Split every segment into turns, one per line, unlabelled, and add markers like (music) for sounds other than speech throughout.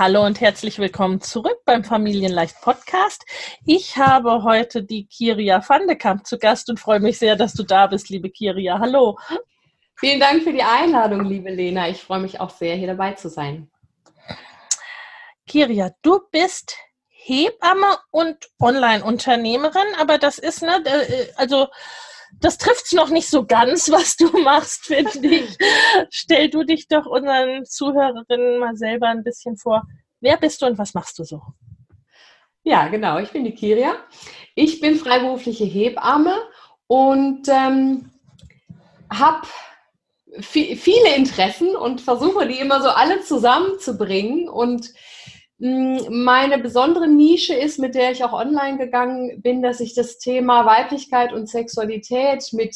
Hallo und herzlich willkommen zurück beim Familienleicht Podcast. Ich habe heute die Kiria van de Kamp zu Gast und freue mich sehr, dass du da bist, liebe Kiria. Hallo.
Vielen Dank für die Einladung, liebe Lena. Ich freue mich auch sehr, hier dabei zu sein.
Kiria, du bist Hebamme und Online-Unternehmerin, aber das ist, ne, äh, also das trifft es noch nicht so ganz, (laughs) was du machst, finde ich. Stell du dich doch unseren Zuhörerinnen mal selber ein bisschen vor. Wer bist du und was machst du so?
Ja, genau. Ich bin die Kiria. Ich bin freiberufliche Hebamme und ähm, habe viele Interessen und versuche die immer so alle zusammenzubringen und meine besondere Nische ist, mit der ich auch online gegangen bin, dass ich das Thema Weiblichkeit und Sexualität mit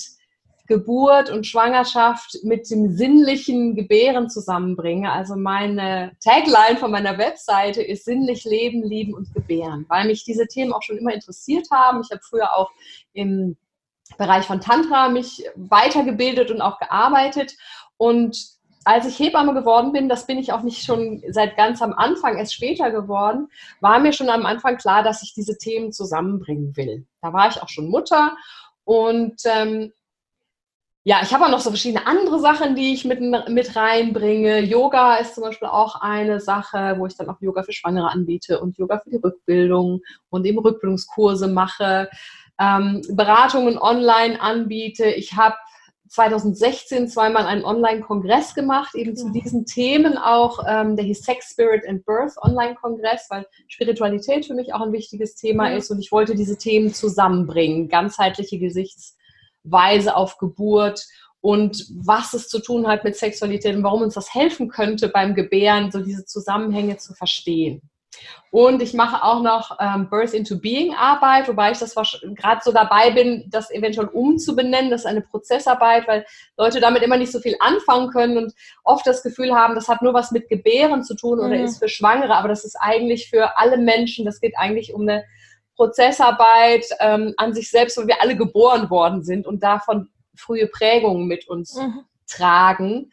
Geburt und Schwangerschaft mit dem sinnlichen Gebären zusammenbringe. Also meine Tagline von meiner Webseite ist sinnlich leben, lieben und gebären, weil mich diese Themen auch schon immer interessiert haben. Ich habe früher auch im Bereich von Tantra mich weitergebildet und auch gearbeitet und als ich Hebamme geworden bin, das bin ich auch nicht schon seit ganz am Anfang, erst später geworden, war mir schon am Anfang klar, dass ich diese Themen zusammenbringen will. Da war ich auch schon Mutter und ähm, ja, ich habe auch noch so verschiedene andere Sachen, die ich mit, mit reinbringe. Yoga ist zum Beispiel auch eine Sache, wo ich dann auch Yoga für Schwangere anbiete und Yoga für die Rückbildung und eben Rückbildungskurse mache, ähm, Beratungen online anbiete. Ich habe 2016 zweimal einen Online-Kongress gemacht, eben zu diesen Themen auch. Ähm, der hieß Sex, Spirit and Birth Online-Kongress, weil Spiritualität für mich auch ein wichtiges Thema ja. ist und ich wollte diese Themen zusammenbringen. Ganzheitliche Gesichtsweise auf Geburt und was es zu tun hat mit Sexualität und warum uns das helfen könnte beim Gebären, so diese Zusammenhänge zu verstehen. Und ich mache auch noch ähm, Birth into Being Arbeit, wobei ich das gerade so dabei bin, das eventuell umzubenennen. Das ist eine Prozessarbeit, weil Leute damit immer nicht so viel anfangen können und oft das Gefühl haben, das hat nur was mit Gebären zu tun oder mhm. ist für Schwangere, aber das ist eigentlich für alle Menschen, das geht eigentlich um eine Prozessarbeit ähm, an sich selbst, weil wir alle geboren worden sind und davon frühe Prägungen mit uns mhm. tragen.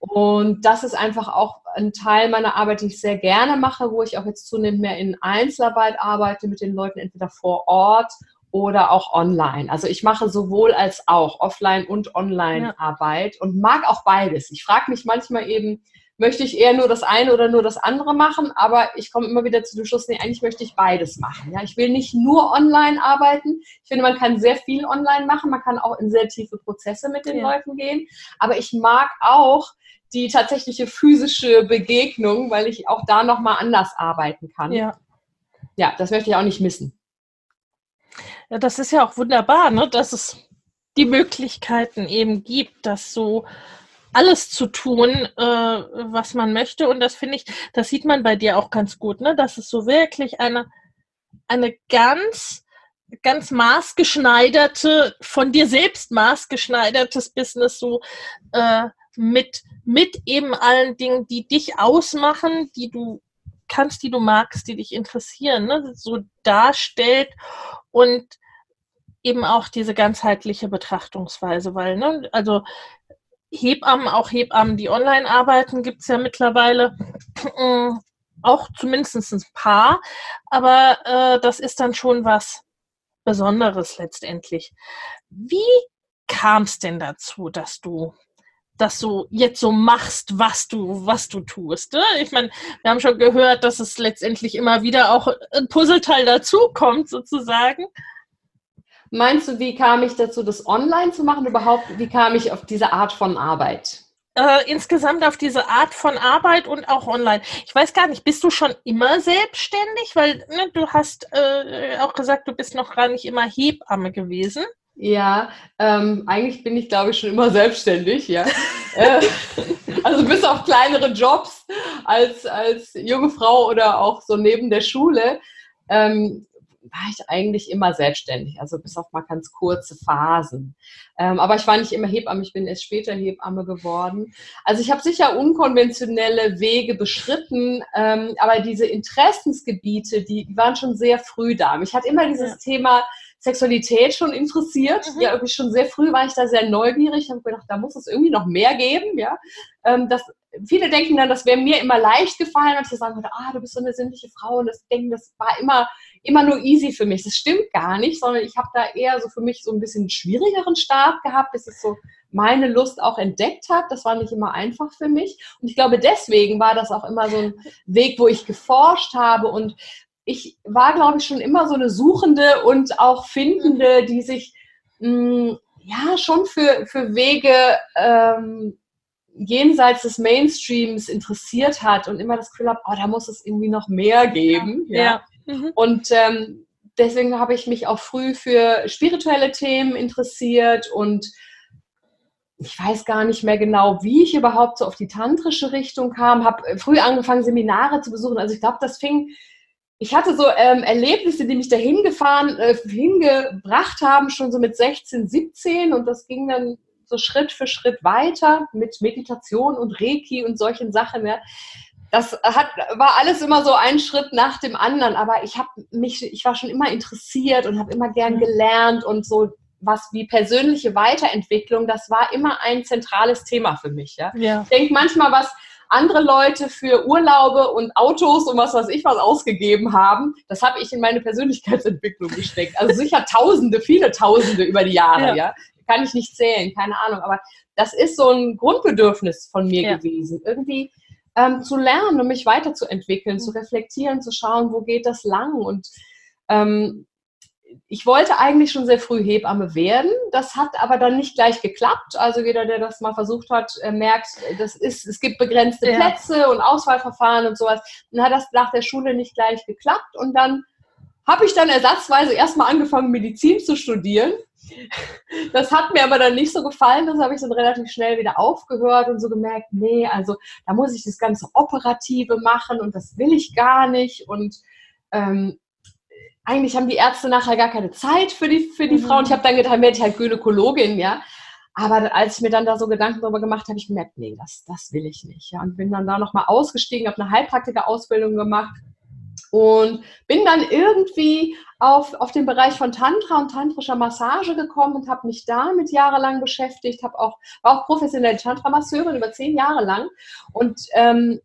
Und das ist einfach auch ein Teil meiner Arbeit, die ich sehr gerne mache, wo ich auch jetzt zunehmend mehr in Einzelarbeit arbeite mit den Leuten, entweder vor Ort oder auch online. Also ich mache sowohl als auch Offline- und Online-Arbeit ja. und mag auch beides. Ich frage mich manchmal eben, möchte ich eher nur das eine oder nur das andere machen, aber ich komme immer wieder zu dem Schluss, nee, eigentlich möchte ich beides machen. Ja, ich will nicht nur online arbeiten. Ich finde, man kann sehr viel online machen, man kann auch in sehr tiefe Prozesse mit den ja. Leuten gehen, aber ich mag auch die tatsächliche physische Begegnung, weil ich auch da nochmal anders arbeiten kann. Ja. ja, das möchte ich auch nicht missen.
Ja, das ist ja auch wunderbar, ne? dass es die Möglichkeiten eben gibt, das so alles zu tun, äh, was man möchte. Und das finde ich, das sieht man bei dir auch ganz gut, ne? dass es so wirklich eine, eine ganz, ganz maßgeschneiderte, von dir selbst maßgeschneidertes Business so äh, mit, mit eben allen Dingen, die dich ausmachen, die du kannst, die du magst, die dich interessieren, ne? so darstellt und eben auch diese ganzheitliche Betrachtungsweise, weil, ne, also Hebammen, auch Hebammen, die online arbeiten, gibt es ja mittlerweile äh, auch zumindest ein paar, aber äh, das ist dann schon was Besonderes letztendlich. Wie kam es denn dazu, dass du das so jetzt so machst, was du, was du tust. Ne? Ich meine, wir haben schon gehört, dass es letztendlich immer wieder auch ein Puzzleteil dazukommt, sozusagen.
Meinst du, wie kam ich dazu, das online zu machen? Überhaupt, wie kam ich auf diese Art von Arbeit?
Äh, insgesamt auf diese Art von Arbeit und auch online. Ich weiß gar nicht, bist du schon immer selbstständig? Weil ne, du hast äh, auch gesagt, du bist noch gar nicht immer Hebamme gewesen.
Ja, ähm, eigentlich bin ich, glaube ich, schon immer selbstständig, ja. Äh, (laughs) also bis auf kleinere Jobs als, als junge Frau oder auch so neben der Schule ähm, war ich eigentlich immer selbstständig, also bis auf mal ganz kurze Phasen. Ähm, aber ich war nicht immer Hebamme, ich bin erst später Hebamme geworden. Also ich habe sicher unkonventionelle Wege beschritten, ähm, aber diese Interessensgebiete, die, die waren schon sehr früh da. Mich hat immer dieses ja. Thema Sexualität schon interessiert. Mhm. Ja, irgendwie schon sehr früh war ich da sehr neugierig. Ich habe gedacht, da muss es irgendwie noch mehr geben. Ja, ähm, das, viele denken dann, das wäre mir immer leicht gefallen, und ich sagen würde, ah, du bist so eine sinnliche Frau und das denken, das war immer immer nur easy für mich. Das stimmt gar nicht, sondern ich habe da eher so für mich so ein bisschen schwierigeren Start gehabt, bis ich so meine Lust auch entdeckt habe. Das war nicht immer einfach für mich. Und ich glaube, deswegen war das auch immer so ein Weg, wo ich geforscht habe und ich war, glaube ich, schon immer so eine Suchende und auch Findende, die sich mh, mm, ja schon für, für Wege ähm, jenseits des Mainstreams interessiert hat und immer das Gefühl habe, oh, da muss es irgendwie noch mehr geben. Ja. ja. Mhm. Und ähm, deswegen habe ich mich auch früh für spirituelle Themen interessiert und ich weiß gar nicht mehr genau, wie ich überhaupt so auf die tantrische Richtung kam. Habe früh angefangen, Seminare zu besuchen. Also ich glaube, das fing ich hatte so ähm, Erlebnisse, die mich dahin gefahren, äh, hingebracht haben, schon so mit 16, 17 und das ging dann so Schritt für Schritt weiter mit Meditation und Reiki und solchen Sachen. Ja. Das hat, war alles immer so ein Schritt nach dem anderen, aber ich habe mich, ich war schon immer interessiert und habe immer gern mhm. gelernt und so was wie persönliche Weiterentwicklung, das war immer ein zentrales Thema für mich. Ja. ja. Ich denke manchmal, was andere Leute für Urlaube und Autos und was weiß ich was ausgegeben haben, das habe ich in meine Persönlichkeitsentwicklung gesteckt. Also sicher (laughs) Tausende, viele Tausende über die Jahre, ja. ja. Kann ich nicht zählen, keine Ahnung. Aber das ist so ein Grundbedürfnis von mir ja. gewesen. Irgendwie ähm, zu lernen und mich weiterzuentwickeln, mhm. zu reflektieren, zu schauen, wo geht das lang und ähm, ich wollte eigentlich schon sehr früh Hebamme werden. Das hat aber dann nicht gleich geklappt. Also jeder, der das mal versucht hat, merkt, das ist, es gibt begrenzte ja. Plätze und Auswahlverfahren und sowas. Dann hat das nach der Schule nicht gleich geklappt. Und dann habe ich dann ersatzweise erstmal angefangen, Medizin zu studieren. Das hat mir aber dann nicht so gefallen. Das habe ich dann relativ schnell wieder aufgehört und so gemerkt, nee, also da muss ich das ganze Operative machen und das will ich gar nicht. Und ähm, eigentlich haben die Ärzte nachher gar keine Zeit für die, für die mhm. Frauen. Ich habe dann gedacht, werde ich halt Gynäkologin, ja. Aber als ich mir dann da so Gedanken darüber gemacht habe, ich gemerkt, nee, das, das will ich nicht. Ja. Und bin dann da nochmal ausgestiegen, habe eine Heilpraktiker-Ausbildung gemacht und bin dann irgendwie auf, auf den Bereich von Tantra und tantrischer Massage gekommen und habe mich damit jahrelang beschäftigt, habe auch, war auch professionelle Tantra-Masseurin über zehn Jahre lang und ähm,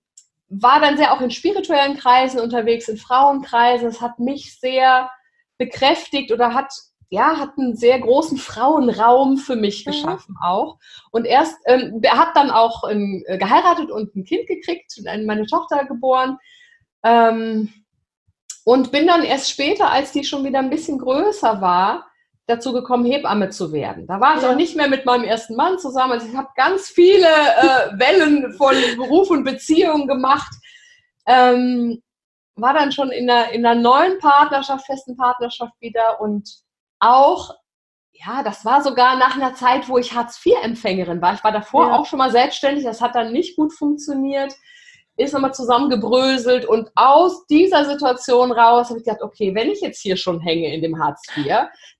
war dann sehr auch in spirituellen Kreisen unterwegs, in Frauenkreisen. Es hat mich sehr bekräftigt oder hat ja, hat einen sehr großen Frauenraum für mich mhm. geschaffen auch. Und erst, ähm, er hat dann auch ähm, geheiratet und ein Kind gekriegt, meine Tochter geboren. Ähm, und bin dann erst später, als die schon wieder ein bisschen größer war, dazu gekommen, Hebamme zu werden. Da war ich ja. auch nicht mehr mit meinem ersten Mann zusammen. Also ich habe ganz viele äh, (laughs) Wellen von Beruf und Beziehung gemacht. Ähm, war dann schon in einer, in einer neuen Partnerschaft, festen Partnerschaft wieder und auch, ja, das war sogar nach einer Zeit, wo ich Hartz-IV-Empfängerin war. Ich war davor ja. auch schon mal selbstständig, das hat dann nicht gut funktioniert ist nochmal zusammengebröselt und aus dieser Situation raus habe ich gedacht, okay, wenn ich jetzt hier schon hänge in dem Hartz IV,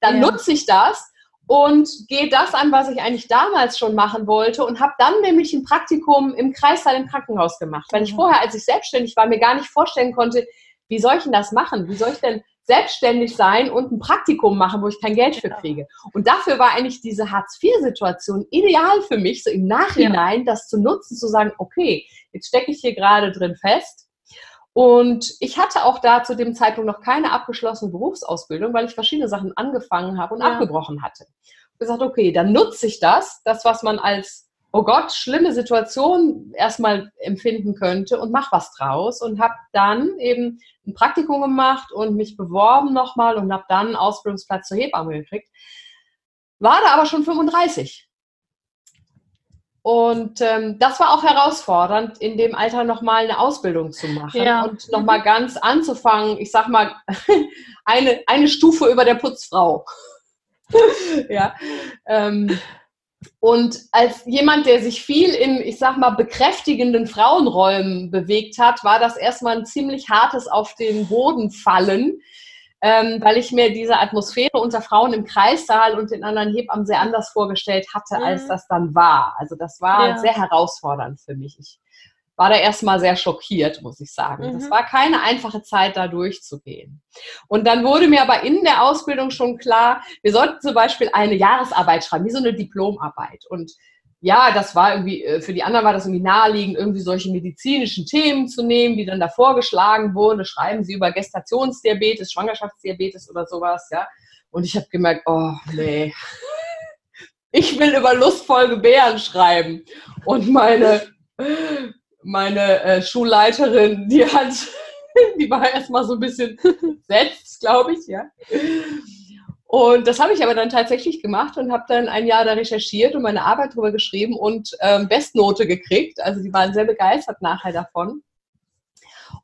dann ja. nutze ich das und gehe das an, was ich eigentlich damals schon machen wollte und habe dann nämlich ein Praktikum im Kreissaal im Krankenhaus gemacht, weil ich vorher, als ich selbstständig war, mir gar nicht vorstellen konnte, wie soll ich denn das machen? Wie soll ich denn selbstständig sein und ein Praktikum machen, wo ich kein Geld für kriege. Und dafür war eigentlich diese Hartz-IV-Situation ideal für mich, so im Nachhinein ja. das zu nutzen, zu sagen, okay, jetzt stecke ich hier gerade drin fest. Und ich hatte auch da zu dem Zeitpunkt noch keine abgeschlossene Berufsausbildung, weil ich verschiedene Sachen angefangen habe und ja. abgebrochen hatte. Ich gesagt, okay, dann nutze ich das, das, was man als oh Gott, schlimme Situation erstmal empfinden könnte und mach was draus und habe dann eben ein Praktikum gemacht und mich beworben nochmal und habe dann einen Ausbildungsplatz zur Hebamme gekriegt. War da aber schon 35. Und ähm, das war auch herausfordernd, in dem Alter nochmal eine Ausbildung zu machen ja. und nochmal ganz anzufangen, ich sag mal, (laughs) eine, eine Stufe über der Putzfrau. (laughs) ja. Ähm, und als jemand, der sich viel in, ich sag mal, bekräftigenden Frauenräumen bewegt hat, war das erstmal ein ziemlich hartes auf den Boden fallen, ähm, weil ich mir diese Atmosphäre unter Frauen im Kreissaal und den anderen Hebammen sehr anders vorgestellt hatte, mhm. als das dann war. Also das war ja. sehr herausfordernd für mich. Ich war da erstmal sehr schockiert, muss ich sagen. Mhm. Das war keine einfache Zeit, da durchzugehen. Und dann wurde mir aber in der Ausbildung schon klar, wir sollten zum Beispiel eine Jahresarbeit schreiben, wie so eine Diplomarbeit. Und ja, das war irgendwie, äh, für die anderen war das irgendwie naheliegend, irgendwie solche medizinischen Themen zu nehmen, die dann da vorgeschlagen wurden. Schreiben sie über Gestationsdiabetes, Schwangerschaftsdiabetes oder sowas, ja. Und ich habe gemerkt, oh nee, ich will über lustvoll gebären schreiben. Und meine meine äh, Schulleiterin, die hat, (laughs) die war erstmal so ein bisschen (laughs) setzt, glaube ich, ja. Und das habe ich aber dann tatsächlich gemacht und habe dann ein Jahr da recherchiert und meine Arbeit darüber geschrieben und ähm, Bestnote gekriegt. Also die waren sehr begeistert nachher davon.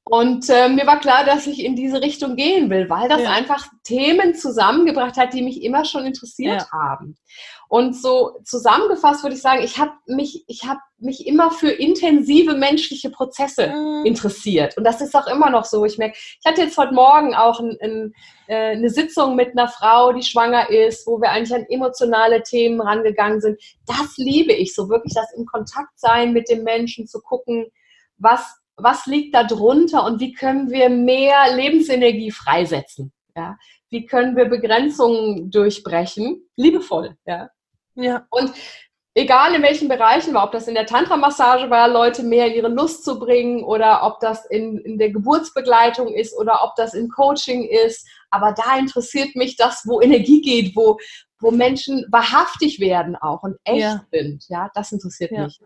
Und äh, mir war klar, dass ich in diese Richtung gehen will, weil das ja. einfach Themen zusammengebracht hat, die mich immer schon interessiert ja. haben. Und so zusammengefasst würde ich sagen, ich habe mich, ich habe mich immer für intensive menschliche Prozesse mhm. interessiert. Und das ist auch immer noch so. Ich merke, ich hatte jetzt heute Morgen auch ein, ein, äh, eine Sitzung mit einer Frau, die schwanger ist, wo wir eigentlich an emotionale Themen rangegangen sind. Das liebe ich so wirklich, das im Kontakt sein mit dem Menschen, zu gucken, was, was liegt da drunter und wie können wir mehr Lebensenergie freisetzen. Ja? Wie können wir Begrenzungen durchbrechen? Liebevoll. Ja? Ja. Und egal in welchen Bereichen war, ob das in der Tantra-Massage war, Leute mehr ihre Lust zu bringen oder ob das in, in der Geburtsbegleitung ist oder ob das im Coaching ist. Aber da interessiert mich das, wo Energie geht, wo, wo Menschen wahrhaftig werden auch und echt ja. sind. Ja, das interessiert ja. mich.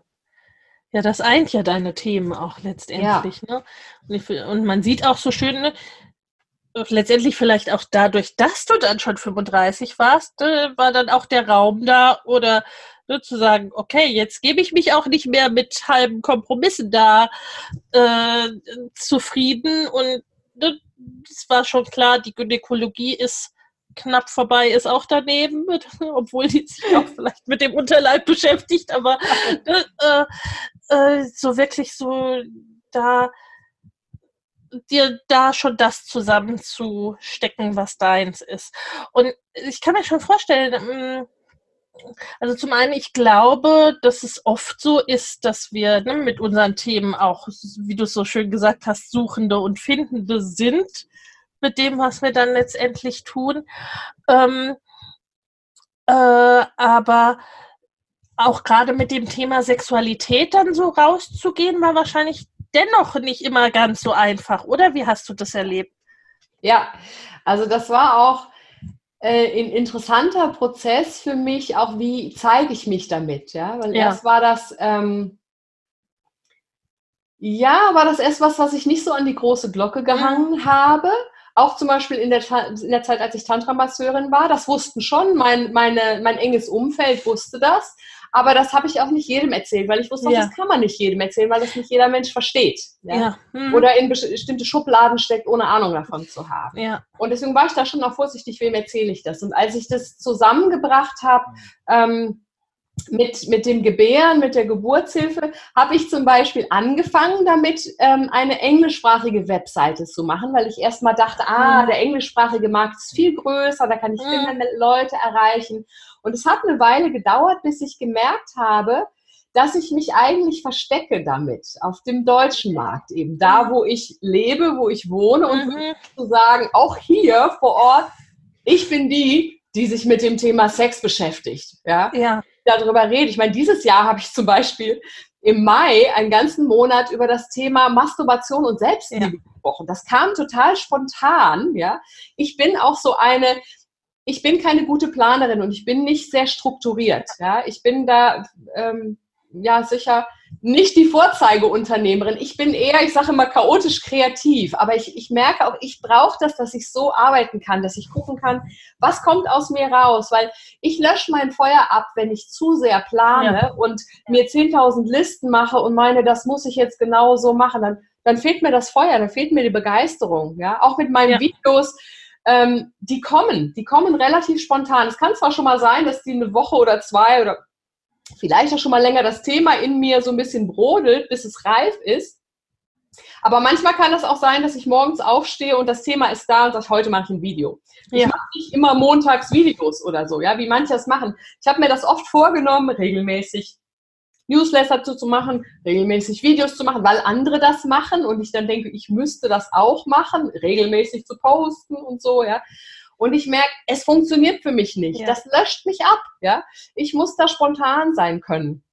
Ja, das eint ja deine Themen auch letztendlich. Ja. Ne? Und, ich, und, man sieht auch so schön, ne, letztendlich vielleicht auch dadurch, dass du dann schon 35 warst, äh, war dann auch der Raum da oder ne, zu sagen, okay, jetzt gebe ich mich auch nicht mehr mit halben Kompromissen da äh, zufrieden und ne, es war schon klar, die Gynäkologie ist knapp vorbei, ist auch daneben, (laughs) obwohl die sich auch vielleicht mit dem Unterleib beschäftigt, aber (laughs) ne, äh, äh, so wirklich so da dir da schon das zusammenzustecken, was deins ist. Und ich kann mir schon vorstellen, mm, also zum einen, ich glaube, dass es oft so ist, dass wir ne, mit unseren Themen auch, wie du es so schön gesagt hast, Suchende und Findende sind mit dem, was wir dann letztendlich tun. Ähm, äh, aber auch gerade mit dem Thema Sexualität dann so rauszugehen, war wahrscheinlich dennoch nicht immer ganz so einfach, oder? Wie hast du das erlebt?
Ja, also das war auch äh, ein interessanter Prozess für mich, auch wie zeige ich mich damit, ja? Weil ja. erst war das, ähm, ja, war das erst was, was ich nicht so an die große Glocke gehangen mhm. habe. Auch zum Beispiel in der, in der Zeit, als ich Tantra-Masseurin war, das wussten schon, mein, meine, mein enges Umfeld wusste das. Aber das habe ich auch nicht jedem erzählt, weil ich wusste, ja. das kann man nicht jedem erzählen, weil das nicht jeder Mensch versteht. Ja? ja. Hm. Oder in bestimmte Schubladen steckt, ohne Ahnung davon zu haben. Ja. Und deswegen war ich da schon auch vorsichtig, wem erzähle ich das. Und als ich das zusammengebracht habe, ähm, mit, mit dem Gebären, mit der Geburtshilfe, habe ich zum Beispiel angefangen damit, ähm, eine englischsprachige Webseite zu machen, weil ich erstmal dachte, ah, mhm. der englischsprachige Markt ist viel größer, da kann ich viel mhm. mehr Leute erreichen. Und es hat eine Weile gedauert, bis ich gemerkt habe, dass ich mich eigentlich verstecke damit auf dem deutschen Markt, eben da, mhm. wo ich lebe, wo ich wohne und mhm. zu sagen, auch hier vor Ort, ich bin die, die sich mit dem Thema Sex beschäftigt. Ja. ja darüber rede. Ich meine, dieses Jahr habe ich zum Beispiel im Mai einen ganzen Monat über das Thema Masturbation und Selbstliebe ja. gesprochen. Das kam total spontan, ja. Ich bin auch so eine, ich bin keine gute Planerin und ich bin nicht sehr strukturiert, ja. Ich bin da, ähm, ja sicher nicht die Vorzeigeunternehmerin. Ich bin eher, ich sage immer, chaotisch kreativ. Aber ich, ich merke auch, ich brauche das, dass ich so arbeiten kann, dass ich gucken kann, was kommt aus mir raus. Weil ich lösche mein Feuer ab, wenn ich zu sehr plane ja. und mir 10.000 Listen mache und meine, das muss ich jetzt genau so machen. Dann, dann fehlt mir das Feuer, dann fehlt mir die Begeisterung. Ja? Auch mit meinen ja. Videos ähm, die kommen, die kommen relativ spontan. Es kann zwar schon mal sein, dass die eine Woche oder zwei oder vielleicht auch schon mal länger das Thema in mir so ein bisschen brodelt, bis es reif ist. Aber manchmal kann es auch sein, dass ich morgens aufstehe und das Thema ist da und sage, heute mache ich ein Video. Ja. Ich mache nicht immer montags Videos oder so, ja, wie manche das machen. Ich habe mir das oft vorgenommen, regelmäßig Newsletter zu, zu machen, regelmäßig Videos zu machen, weil andere das machen und ich dann denke, ich müsste das auch machen, regelmäßig zu posten und so, ja. Und ich merke, es funktioniert für mich nicht. Ja. Das löscht mich ab. Ja, ich muss da spontan sein können.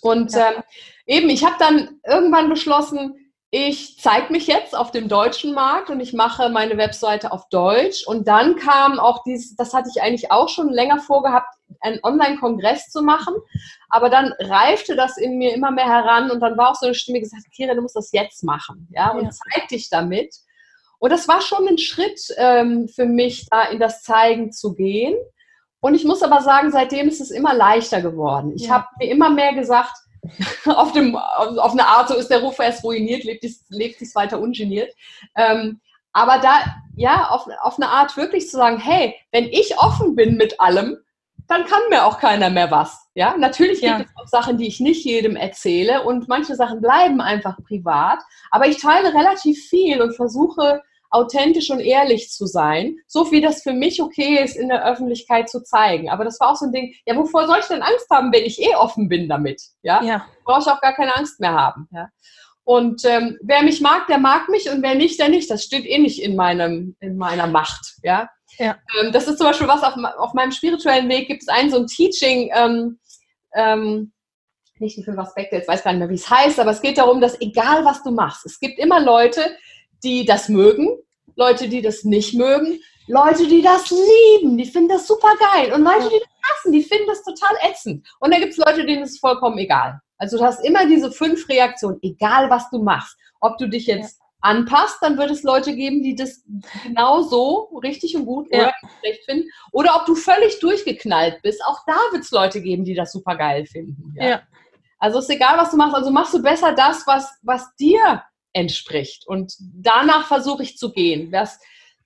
Und ja. ähm, eben, ich habe dann irgendwann beschlossen, ich zeige mich jetzt auf dem deutschen Markt und ich mache meine Webseite auf Deutsch. Und dann kam auch dieses, das hatte ich eigentlich auch schon länger vorgehabt, einen Online-Kongress zu machen. Aber dann reifte das in mir immer mehr heran und dann war auch so eine Stimme gesagt, Kira, du musst das jetzt machen. Ja, und ja. zeig dich damit. Und das war schon ein Schritt ähm, für mich, da in das Zeigen zu gehen. Und ich muss aber sagen, seitdem ist es immer leichter geworden. Ich ja. habe mir immer mehr gesagt, (laughs) auf, dem, auf eine Art, so ist der Ruf erst ruiniert, lebt es lebt dies weiter ungeniert. Ähm, aber da, ja, auf, auf eine Art wirklich zu sagen, hey, wenn ich offen bin mit allem, dann kann mir auch keiner mehr was. Ja, natürlich gibt ja. es auch Sachen, die ich nicht jedem erzähle und manche Sachen bleiben einfach privat. Aber ich teile relativ viel und versuche authentisch und ehrlich zu sein, so wie das für mich okay ist, in der Öffentlichkeit zu zeigen. Aber das war auch so ein Ding, ja, wovor soll ich denn Angst haben, wenn ich eh offen bin damit? Ja, ja. brauche ich auch gar keine Angst mehr haben. Ja. Und ähm, wer mich mag, der mag mich und wer nicht, der nicht. Das steht eh nicht in meinem in meiner Macht. Ja. ja. Ähm, das ist zum Beispiel was auf, auf meinem spirituellen Weg gibt es ein so ein Teaching. Ähm, ähm, nicht die fünf Aspekte, jetzt weiß gar nicht mehr, wie es heißt, aber es geht darum, dass egal was du machst, es gibt immer Leute, die das mögen, Leute, die das nicht mögen, Leute, die das lieben, die finden das super geil und Leute, die das hassen, die finden das total ätzend. Und dann gibt es Leute, denen ist vollkommen egal. Also du hast immer diese fünf Reaktionen, egal was du machst. Ob du dich jetzt ja. anpasst, dann wird es Leute geben, die das genau so richtig und gut ja. oder schlecht finden. Oder ob du völlig durchgeknallt bist, auch da wird es Leute geben, die das super geil finden. Ja. ja. Also ist egal, was du machst. Also machst du besser das, was, was dir entspricht. Und danach versuche ich zu gehen, das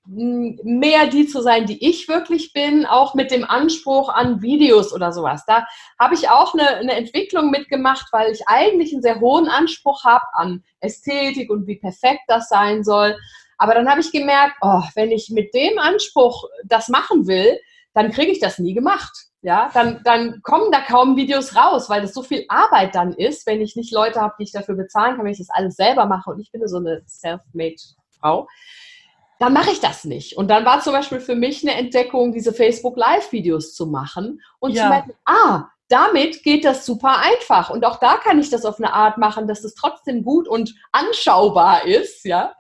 mehr die zu sein, die ich wirklich bin, auch mit dem Anspruch an Videos oder sowas. Da habe ich auch eine, eine Entwicklung mitgemacht, weil ich eigentlich einen sehr hohen Anspruch habe an Ästhetik und wie perfekt das sein soll. Aber dann habe ich gemerkt, oh, wenn ich mit dem Anspruch das machen will, dann kriege ich das nie gemacht ja, dann, dann kommen da kaum Videos raus, weil das so viel Arbeit dann ist, wenn ich nicht Leute habe, die ich dafür bezahlen kann, wenn ich das alles selber mache und ich bin so eine self-made Frau, dann mache ich das nicht. Und dann war zum Beispiel für mich eine Entdeckung, diese Facebook Live-Videos zu machen und ja. zu merken, ah, damit geht das super einfach. Und auch da kann ich das auf eine Art machen, dass es trotzdem gut und anschaubar ist, ja.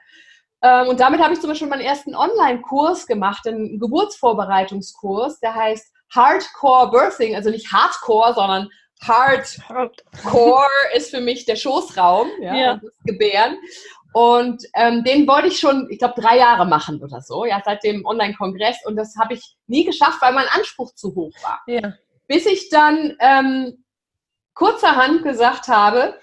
Ähm, und damit habe ich zum Beispiel meinen ersten Online-Kurs gemacht, einen Geburtsvorbereitungskurs, der heißt Hardcore Birthing, also nicht Hardcore, sondern Hardcore ist für mich der Schoßraum, ja, ja. das Gebären. Und ähm, den wollte ich schon, ich glaube, drei Jahre machen oder so, ja, seit dem Online-Kongress. Und das habe ich nie geschafft, weil mein Anspruch zu hoch war. Ja. Bis ich dann ähm, kurzerhand gesagt habe,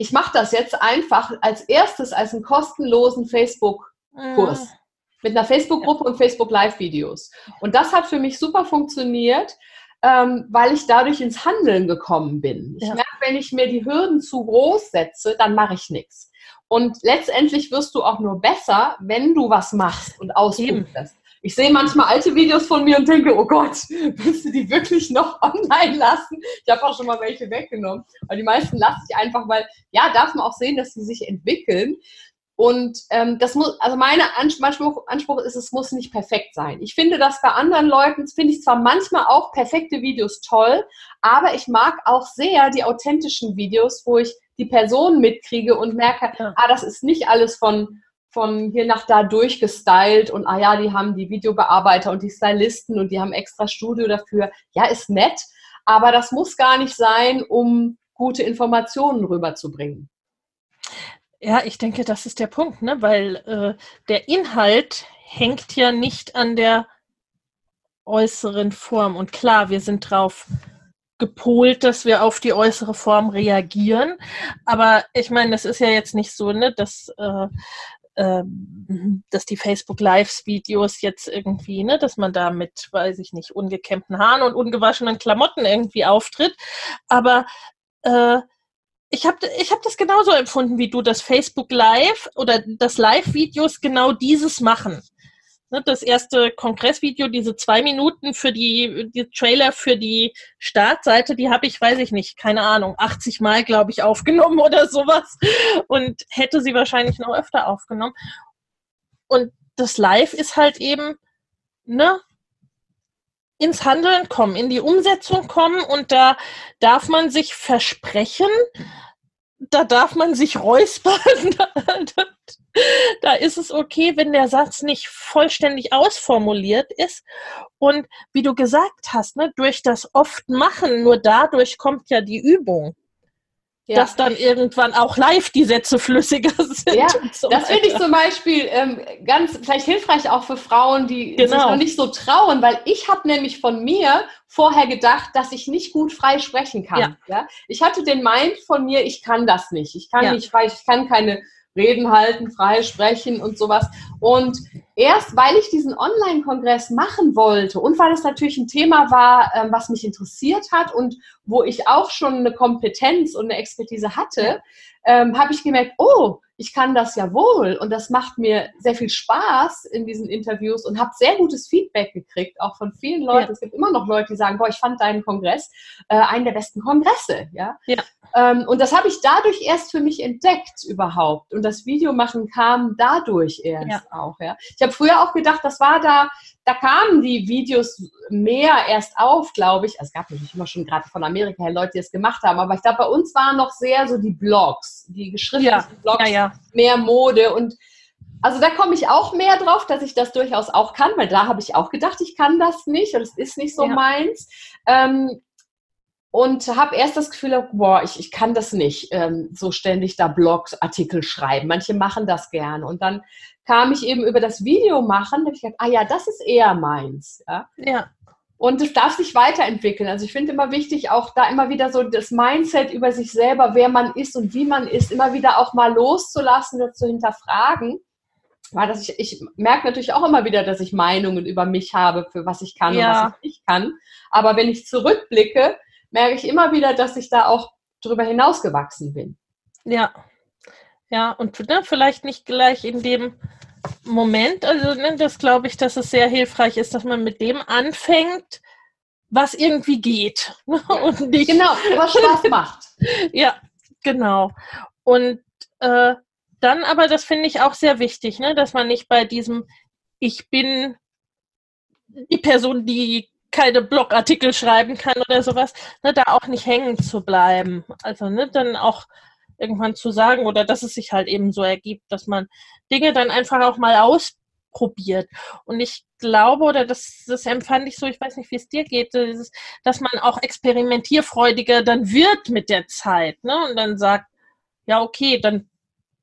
ich mache das jetzt einfach als erstes als einen kostenlosen Facebook-Kurs. Mhm mit einer Facebook-Gruppe und Facebook-Live-Videos. Und das hat für mich super funktioniert, ähm, weil ich dadurch ins Handeln gekommen bin. Ich ja. merke, wenn ich mir die Hürden zu groß setze, dann mache ich nichts. Und letztendlich wirst du auch nur besser, wenn du was machst und ausprobierst. Ich sehe manchmal alte Videos von mir und denke, oh Gott, willst du die wirklich noch online lassen? Ich habe auch schon mal welche weggenommen. Aber die meisten lasse ich einfach, weil, ja, darf man auch sehen, dass sie sich entwickeln. Und ähm, das muss, also mein Anspruch, Anspruch ist, es muss nicht perfekt sein. Ich finde das bei anderen Leuten, finde ich zwar manchmal auch perfekte Videos toll, aber ich mag auch sehr die authentischen Videos, wo ich die Person mitkriege und merke, ah, das ist nicht alles von, von hier nach da durchgestylt und ah ja, die haben die Videobearbeiter und die Stylisten und die haben extra Studio dafür. Ja, ist nett, aber das muss gar nicht sein, um gute Informationen rüberzubringen.
Ja, ich denke, das ist der Punkt, ne? weil äh, der Inhalt hängt ja nicht an der äußeren Form. Und klar, wir sind drauf gepolt, dass wir auf die äußere Form reagieren. Aber ich meine, das ist ja jetzt nicht so, ne, dass, äh, äh, dass die Facebook Lives Videos jetzt irgendwie, ne, dass man da mit, weiß ich nicht, ungekämmten Haaren und ungewaschenen Klamotten irgendwie auftritt. Aber äh, ich habe ich hab das genauso empfunden wie du, dass Facebook Live oder dass Live-Videos genau dieses machen. Ne, das erste Kongressvideo, diese zwei Minuten für die, die Trailer für die Startseite, die habe ich, weiß ich nicht, keine Ahnung, 80 Mal, glaube ich, aufgenommen (laughs) oder sowas und hätte sie wahrscheinlich noch öfter aufgenommen. Und das Live ist halt eben, ne, ins Handeln kommen, in die Umsetzung kommen und da darf man sich versprechen, da darf man sich räuspern. (laughs) da ist es okay, wenn der Satz nicht vollständig ausformuliert ist. Und wie du gesagt hast, ne, durch das oft machen, nur dadurch kommt ja die Übung ja. dass dann irgendwann auch live die Sätze flüssiger (laughs) sind.
Ja, so das finde ich zum Beispiel ähm, ganz vielleicht hilfreich auch für Frauen, die genau. sich noch nicht so trauen, weil ich habe nämlich von mir vorher gedacht, dass ich nicht gut frei sprechen kann. Ja. ja? Ich hatte den Mind von mir, ich kann das nicht. Ich kann ja. nicht frei, ich kann keine Reden halten, frei sprechen und sowas. Und erst weil ich diesen Online-Kongress machen wollte und weil es natürlich ein Thema war, ähm, was mich interessiert hat und wo ich auch schon eine Kompetenz und eine Expertise hatte, ähm, habe ich gemerkt, oh, ich kann das ja wohl und das macht mir sehr viel Spaß in diesen Interviews und habe sehr gutes Feedback gekriegt, auch von vielen Leuten. Ja. Es gibt immer noch Leute, die sagen, boah, ich fand deinen Kongress äh, einen der besten Kongresse. Ja? ja. Ähm, und das habe ich dadurch erst für mich entdeckt überhaupt. Und das Videomachen kam dadurch erst ja. auch. Ja? Ich habe früher auch gedacht, das war da, da kamen die Videos mehr erst auf, glaube ich. Es gab natürlich immer schon gerade von Amerika her Leute, die es gemacht haben, aber ich glaube, bei uns waren noch sehr so die Blogs, die geschriftenen ja. Blogs, ja, mehr Mode und also da komme ich auch mehr drauf, dass ich das durchaus auch kann, weil da habe ich auch gedacht, ich kann das nicht und es ist nicht so meins. Ähm, und habe erst das Gefühl, boah, ich, ich kann das nicht, ähm, so ständig da Blogs, Artikel schreiben. Manche machen das gerne. Und dann kam ich eben über das Video machen, habe ich gedacht, ah ja, das ist eher meins. Ja.
ja.
Und es darf sich weiterentwickeln. Also ich finde immer wichtig, auch da immer wieder so das Mindset über sich selber, wer man ist und wie man ist, immer wieder auch mal loszulassen und zu hinterfragen. Weil das ich, ich merke natürlich auch immer wieder, dass ich Meinungen über mich habe, für was ich kann ja. und was ich nicht kann. Aber wenn ich zurückblicke, merke ich immer wieder, dass ich da auch darüber hinausgewachsen bin.
Ja, ja, und ne, vielleicht nicht gleich in dem Moment, also ne, das glaube ich, dass es sehr hilfreich ist, dass man mit dem anfängt, was irgendwie geht.
Ne, und nicht, genau, was Spaß (laughs) macht.
ja, genau. Und äh, dann aber, das finde ich auch sehr wichtig, ne, dass man nicht bei diesem Ich bin die Person, die keine Blogartikel schreiben kann oder sowas, ne, da auch nicht hängen zu bleiben. Also ne, dann auch irgendwann zu sagen oder dass es sich halt eben so ergibt, dass man Dinge dann einfach auch mal ausprobiert. Und ich glaube, oder das, das empfand ich so, ich weiß nicht, wie es dir geht, dass, dass man auch experimentierfreudiger dann wird mit der Zeit. Ne? Und dann sagt, ja, okay, dann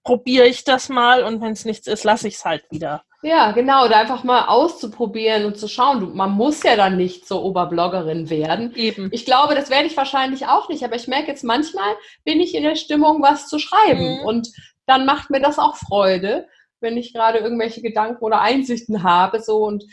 probiere ich das mal und wenn es nichts ist, lasse ich es halt wieder.
Ja, genau, da einfach mal auszuprobieren und zu schauen. man muss ja dann nicht so Oberbloggerin werden.
Eben.
Ich glaube, das werde ich wahrscheinlich auch nicht, aber ich merke jetzt manchmal, bin ich in der Stimmung, was zu schreiben. Mhm. Und dann macht mir das auch Freude, wenn ich gerade irgendwelche Gedanken oder Einsichten habe. So und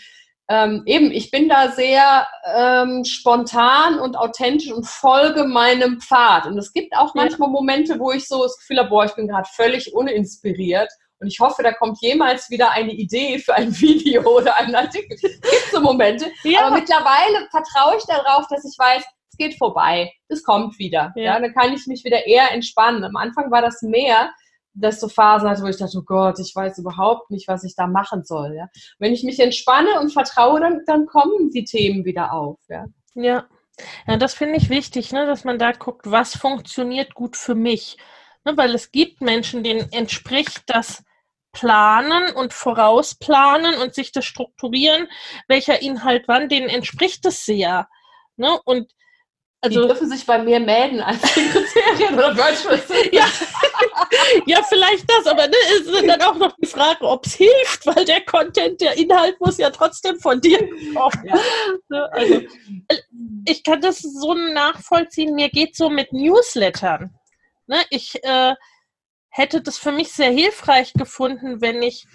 ähm, eben, ich bin da sehr ähm, spontan und authentisch und folge meinem Pfad. Und es gibt auch manchmal Momente, wo ich so das Gefühl habe, boah, ich bin gerade völlig uninspiriert und ich hoffe, da kommt jemals wieder eine Idee für ein (laughs) Video oder einen Artikel. Es gibt so Momente. Ja. Aber mittlerweile vertraue ich darauf, dass ich weiß, es geht vorbei. Es kommt wieder. Ja. ja. dann kann ich mich wieder eher entspannen. Am Anfang war das mehr, dass so Phasen hatte, wo ich dachte, oh Gott, ich weiß überhaupt nicht, was ich da machen soll. Ja. Wenn ich mich entspanne und vertraue, dann, dann kommen die Themen wieder auf. Ja.
Ja, ja das finde ich wichtig, ne, dass man da guckt, was funktioniert gut für mich. Ne, weil es gibt Menschen, denen entspricht das Planen und Vorausplanen und sich das Strukturieren, welcher Inhalt wann, denen entspricht es sehr. Ne? Und
also, die dürfen sich bei mir melden als Sekretärin oder Virtual
ja. (laughs) (laughs) ja, vielleicht das, aber ne, ist dann auch noch die Frage, ob es hilft, weil der Content, der Inhalt muss ja trotzdem von dir kommen. Ja. Ne, also, ich kann das so nachvollziehen. Mir geht so mit Newslettern. Ne, ich äh, hätte das für mich sehr hilfreich gefunden, wenn ich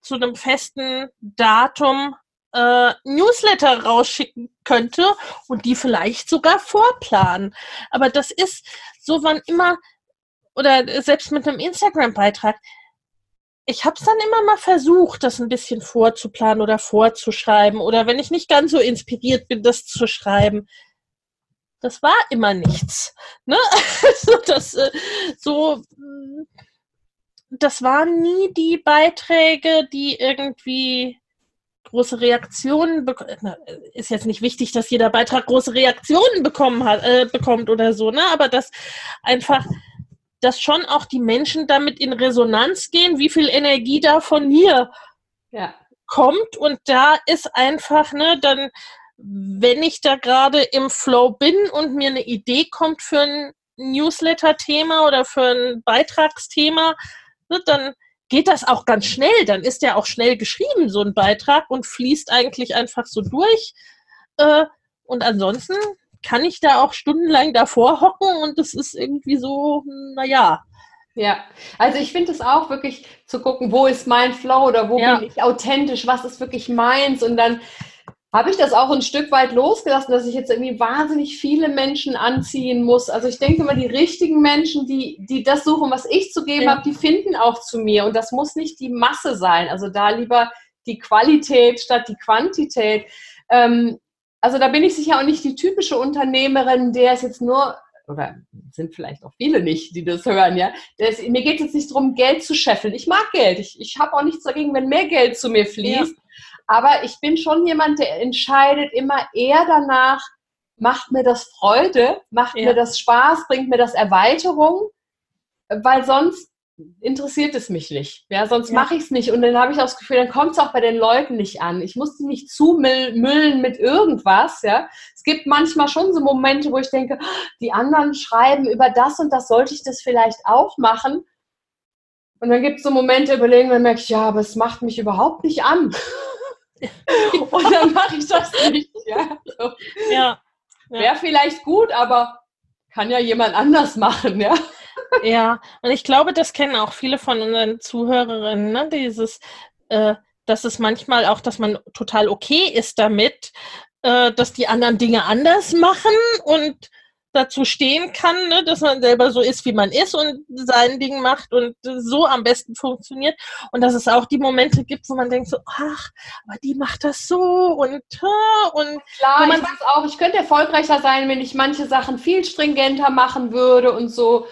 zu einem festen Datum äh, Newsletter rausschicken könnte und die vielleicht sogar vorplanen. Aber das ist so, wann immer, oder selbst mit einem Instagram-Beitrag, ich habe es dann immer mal versucht, das ein bisschen vorzuplanen oder vorzuschreiben oder wenn ich nicht ganz so inspiriert bin, das zu schreiben. Das war immer nichts. Ne? (laughs) Also das, äh, so, mm, das waren nie die Beiträge, die irgendwie große Reaktionen bekommen. Ist jetzt nicht wichtig, dass jeder Beitrag große Reaktionen bekommen hat, äh, bekommt oder so, ne? Aber dass einfach, dass schon auch die Menschen damit in Resonanz gehen, wie viel Energie da von mir ja. kommt. Und da ist einfach, ne, dann, wenn ich da gerade im Flow bin und mir eine Idee kommt für ein Newsletter-Thema oder für ein Beitragsthema, ne, dann geht das auch ganz schnell. Dann ist der auch schnell geschrieben, so ein Beitrag, und fließt eigentlich einfach so durch. Äh, und ansonsten kann ich da auch stundenlang davor hocken und das ist irgendwie so, naja.
Ja, also ich finde es auch wirklich zu gucken, wo ist mein Flow oder wo ja. bin ich authentisch, was ist wirklich meins und dann habe ich das auch ein Stück weit losgelassen, dass ich jetzt irgendwie wahnsinnig viele Menschen anziehen muss. Also ich denke mal, die richtigen Menschen, die, die das suchen, was ich zu geben ja. habe, die finden auch zu mir. Und das muss nicht die Masse sein. Also da lieber die Qualität statt die Quantität. Ähm, also da bin ich sicher auch nicht die typische Unternehmerin, der es jetzt nur oder sind vielleicht auch viele nicht, die das hören, ja. Das, mir geht es jetzt nicht darum, Geld zu scheffeln. Ich mag Geld. Ich, ich habe auch nichts dagegen, wenn mehr Geld zu mir fließt. Ja. Aber ich bin schon jemand, der entscheidet immer eher danach, macht mir das Freude, macht ja. mir das Spaß, bringt mir das Erweiterung, weil sonst interessiert es mich nicht. Ja, sonst ja. mache ich es nicht. Und dann habe ich auch das Gefühl, dann kommt es auch bei den Leuten nicht an. Ich muss die nicht zumüllen mit irgendwas. Ja, es gibt manchmal schon so Momente, wo ich denke, die anderen schreiben über das und das, sollte ich das vielleicht auch machen? Und dann gibt es so Momente, überlegen, dann merke ich, ja, aber es macht mich überhaupt nicht an. (laughs) und dann mache ich das nicht. Ja, so. ja. Wäre vielleicht gut, aber kann ja jemand anders machen, ja.
Ja, und ich glaube, das kennen auch viele von unseren Zuhörerinnen, ne? dieses, äh, dass es manchmal auch, dass man total okay ist damit, äh, dass die anderen Dinge anders machen und dazu stehen kann, ne, dass man selber so ist, wie man ist und sein Ding macht und so am besten funktioniert. Und dass es auch die Momente gibt, wo man denkt so, ach, aber die macht das so und und
klar, man ich weiß auch, ich könnte erfolgreicher sein, wenn ich manche Sachen viel stringenter machen würde und so.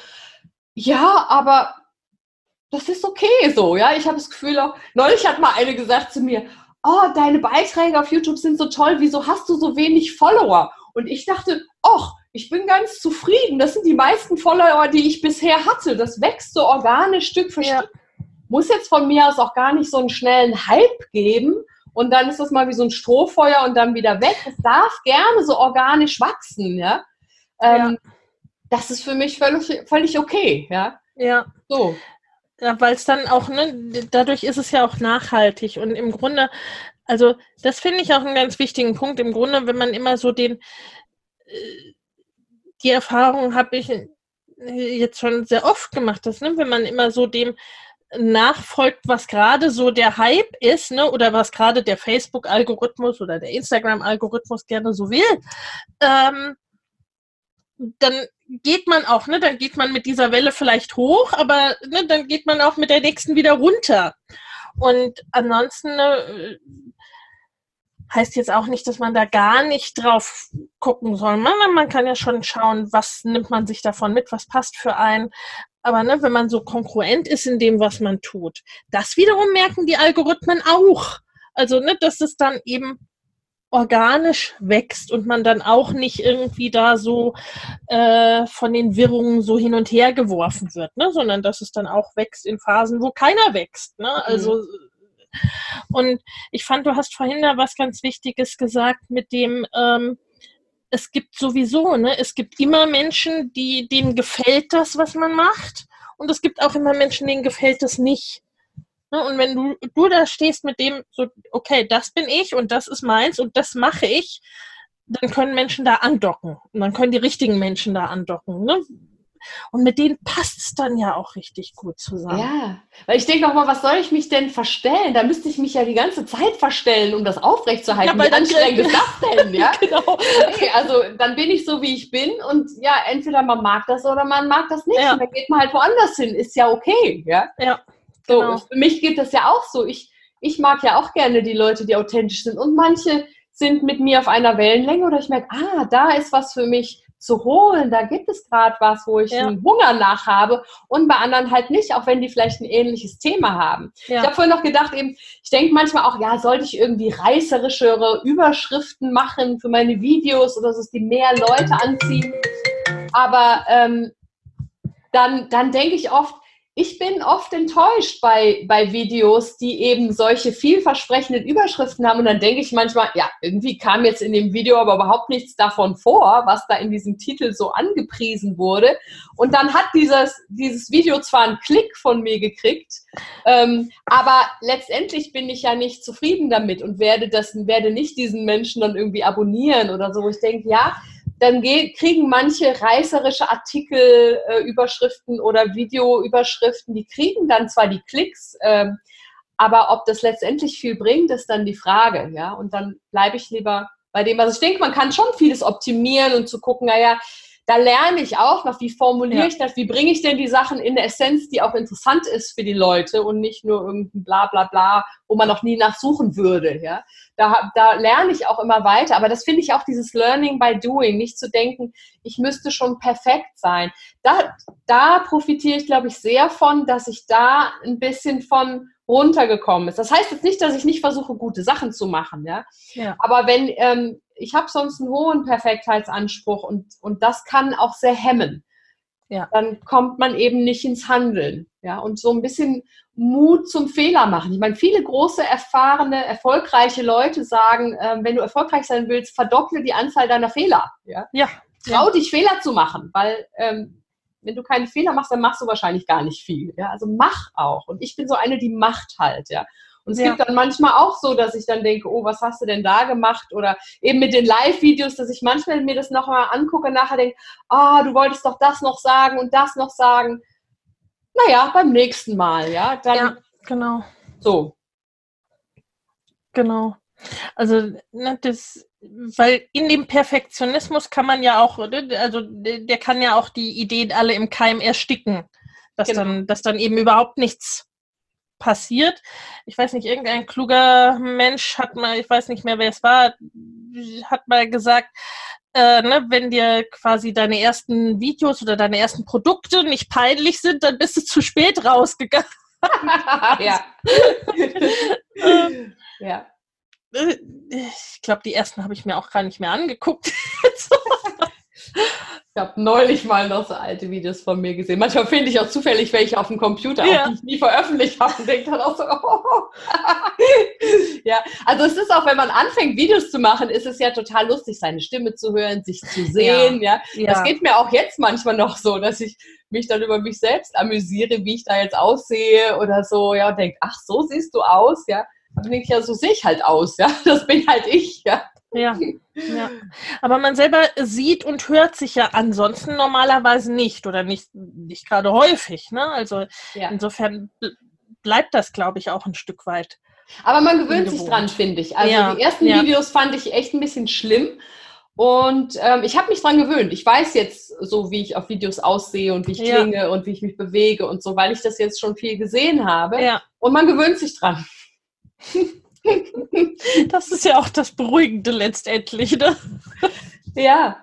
Ja, aber das ist okay so, ja. Ich habe das Gefühl auch, neulich hat mal eine gesagt zu mir, oh, deine Beiträge auf YouTube sind so toll, wieso hast du so wenig Follower? Und ich dachte, ach, ich bin ganz zufrieden. Das sind die meisten Follower, die ich bisher hatte. Das wächst so organisch Stück für ja. Stück. Muss jetzt von mir aus auch gar nicht so einen schnellen Hype geben. Und dann ist das mal wie so ein Strohfeuer und dann wieder weg. Es darf gerne so organisch wachsen, ja. Ähm, ja. Das ist für mich völlig, völlig okay, ja.
Ja. So. Ja, weil es dann auch, ne, dadurch ist es ja auch nachhaltig. Und im Grunde, also das finde ich auch einen ganz wichtigen Punkt. Im Grunde, wenn man immer so den, äh, die Erfahrung habe ich jetzt schon sehr oft gemacht, dass, ne, wenn man immer so dem nachfolgt, was gerade so der Hype ist, ne, oder was gerade der Facebook-Algorithmus oder der Instagram-Algorithmus gerne so will, ähm, dann geht man auch, ne, dann geht man mit dieser Welle vielleicht hoch, aber ne, dann geht man auch mit der nächsten wieder runter. Und ansonsten ne, heißt jetzt auch nicht, dass man da gar nicht drauf gucken soll. Man, man kann ja schon schauen, was nimmt man sich davon mit, was passt für einen. Aber ne, wenn man so konkurrent ist in dem, was man tut, das wiederum merken die Algorithmen auch. Also, ne, dass es dann eben organisch wächst und man dann auch nicht irgendwie da so äh, von den Wirrungen so hin und her geworfen wird, ne? sondern dass es dann auch wächst in Phasen, wo keiner wächst. Ne? Also mhm und ich fand, du hast vorhin da was ganz Wichtiges gesagt mit dem, ähm, es gibt sowieso, ne, es gibt immer Menschen, die, denen gefällt das, was man macht. Und es gibt auch immer Menschen, denen gefällt das nicht. Ne, und wenn du, du da stehst mit dem, so, okay, das bin ich und das ist meins und das mache ich, dann können Menschen da andocken. Und dann können die richtigen Menschen da andocken. Ne? Und mit denen passt es dann ja auch richtig gut zusammen.
Ja, weil ich denke auch mal, was soll ich mich denn verstellen? Da müsste ich mich ja die ganze Zeit verstellen, um das aufrechtzuerhalten. Ja, Wie anstrengend ist das denn? (laughs) Ja? genau. Okay, also dann bin ich so, wie ich bin und ja, entweder man mag das oder man mag das nicht. Ja. Und dann geht man halt woanders hin. Ist ja okay. Ja.
ja
so, genau. für mich geht das ja auch so. Ich, ich mag ja auch gerne die Leute, die authentisch sind. Und manche sind mit mir auf einer Wellenlänge oder ich merke, ah, da ist was für mich zu holen, da gibt es gerade was, wo ich ja. einen Hunger nach habe und bei anderen halt nicht, auch wenn die vielleicht ein ähnliches Thema haben. Ja. Ich habe vorhin noch gedacht, eben, ich denke manchmal auch, ja, sollte ich irgendwie reißerischere Überschriften machen für meine Videos oder so, dass die mehr Leute anziehen. Aber ähm, dann, dann denke ich oft, ich bin oft enttäuscht bei, bei Videos, die eben solche vielversprechenden Überschriften haben. Und dann denke ich manchmal, ja, irgendwie kam jetzt in dem Video aber überhaupt nichts davon vor, was da in diesem Titel so angepriesen wurde. Und dann hat dieses, dieses Video zwar einen Klick von mir gekriegt, ähm, aber letztendlich bin ich ja nicht zufrieden damit und werde das, werde nicht diesen Menschen dann irgendwie abonnieren oder so. Ich denke, ja, dann kriegen manche reißerische Artikelüberschriften äh, oder Videoüberschriften, die kriegen dann zwar die Klicks, äh, aber ob das letztendlich viel bringt, ist dann die Frage. Ja? Und dann bleibe ich lieber bei dem, was ich denke, man kann schon vieles optimieren und zu gucken, naja, da lerne ich auch noch, wie formuliere ja. ich das, wie bringe ich denn die Sachen in der Essenz, die auch interessant ist für die Leute und nicht nur irgendein bla bla bla, wo man noch nie nachsuchen würde. Ja? Da, da lerne ich auch immer weiter. Aber das finde ich auch dieses Learning by Doing, nicht zu denken, ich müsste schon perfekt sein. Da, da profitiere ich, glaube ich, sehr von, dass ich da ein bisschen von runtergekommen ist. Das heißt jetzt nicht, dass ich nicht versuche, gute Sachen zu machen, ja. ja. Aber wenn ähm, ich habe sonst einen hohen Perfektheitsanspruch und, und das kann auch sehr hemmen. Ja. Dann kommt man eben nicht ins Handeln. Ja, und so ein bisschen Mut zum Fehler machen. Ich meine, viele große, erfahrene, erfolgreiche Leute sagen, äh, wenn du erfolgreich sein willst, verdopple die Anzahl deiner Fehler. Ja. ja. Trau dich, Fehler zu machen, weil ähm, wenn du keine Fehler machst, dann machst du wahrscheinlich gar nicht viel. Ja? Also mach auch. Und ich bin so eine, die macht halt. Ja? Und es ja. gibt dann manchmal auch so, dass ich dann denke, oh, was hast du denn da gemacht? Oder eben mit den Live-Videos, dass ich manchmal mir das nochmal angucke und nachher denke, ah, oh, du wolltest doch das noch sagen und das noch sagen. Naja, beim nächsten Mal, ja.
Dann, ja, genau.
So.
Genau. Also, ne, das, weil in dem Perfektionismus kann man ja auch, also der kann ja auch die Ideen alle im Keim ersticken, dass genau. dann, dass dann eben überhaupt nichts passiert. Ich weiß nicht, irgendein kluger Mensch hat mal, ich weiß nicht mehr, wer es war, hat mal gesagt, äh, ne, wenn dir quasi deine ersten Videos oder deine ersten Produkte nicht peinlich sind, dann bist du zu spät rausgegangen. (laughs)
ja. (laughs) ja.
Äh, ich glaube, die ersten habe ich mir auch gar nicht mehr angeguckt. (laughs)
Ich habe neulich mal noch so alte Videos von mir gesehen. Manchmal finde ich auch zufällig welche auf dem Computer, ja. auch, die ich nie veröffentlicht habe und denke dann auch so, (laughs) oh. ja, also es ist auch, wenn man anfängt, Videos zu machen, ist es ja total lustig, seine Stimme zu hören, sich zu sehen. Ja. ja. Das geht mir auch jetzt manchmal noch so, dass ich mich dann über mich selbst amüsiere, wie ich da jetzt aussehe oder so, ja, und denke, ach, so siehst du aus, ja. Dann denke ich, ja, so sehe ich halt aus, ja. (laughs) Das bin halt ich, ja.
Ja, ja. Aber man selber sieht und hört sich ja ansonsten normalerweise nicht oder nicht, nicht gerade häufig. Ne? Also ja. insofern bleibt das, glaube ich, auch ein Stück weit.
Aber man gewöhnt sich dran, finde ich. Also ja. die ersten ja. Videos fand ich echt ein bisschen schlimm. Und ähm, ich habe mich dran gewöhnt. Ich weiß jetzt so, wie ich auf Videos aussehe und wie ich klinge und wie ich mich bewege und so, weil ich das jetzt schon viel gesehen habe. Ja. Und man gewöhnt sich dran. (laughs) (laughs)
Das ist ja auch das Beruhigende letztendlich, ne?
Ja.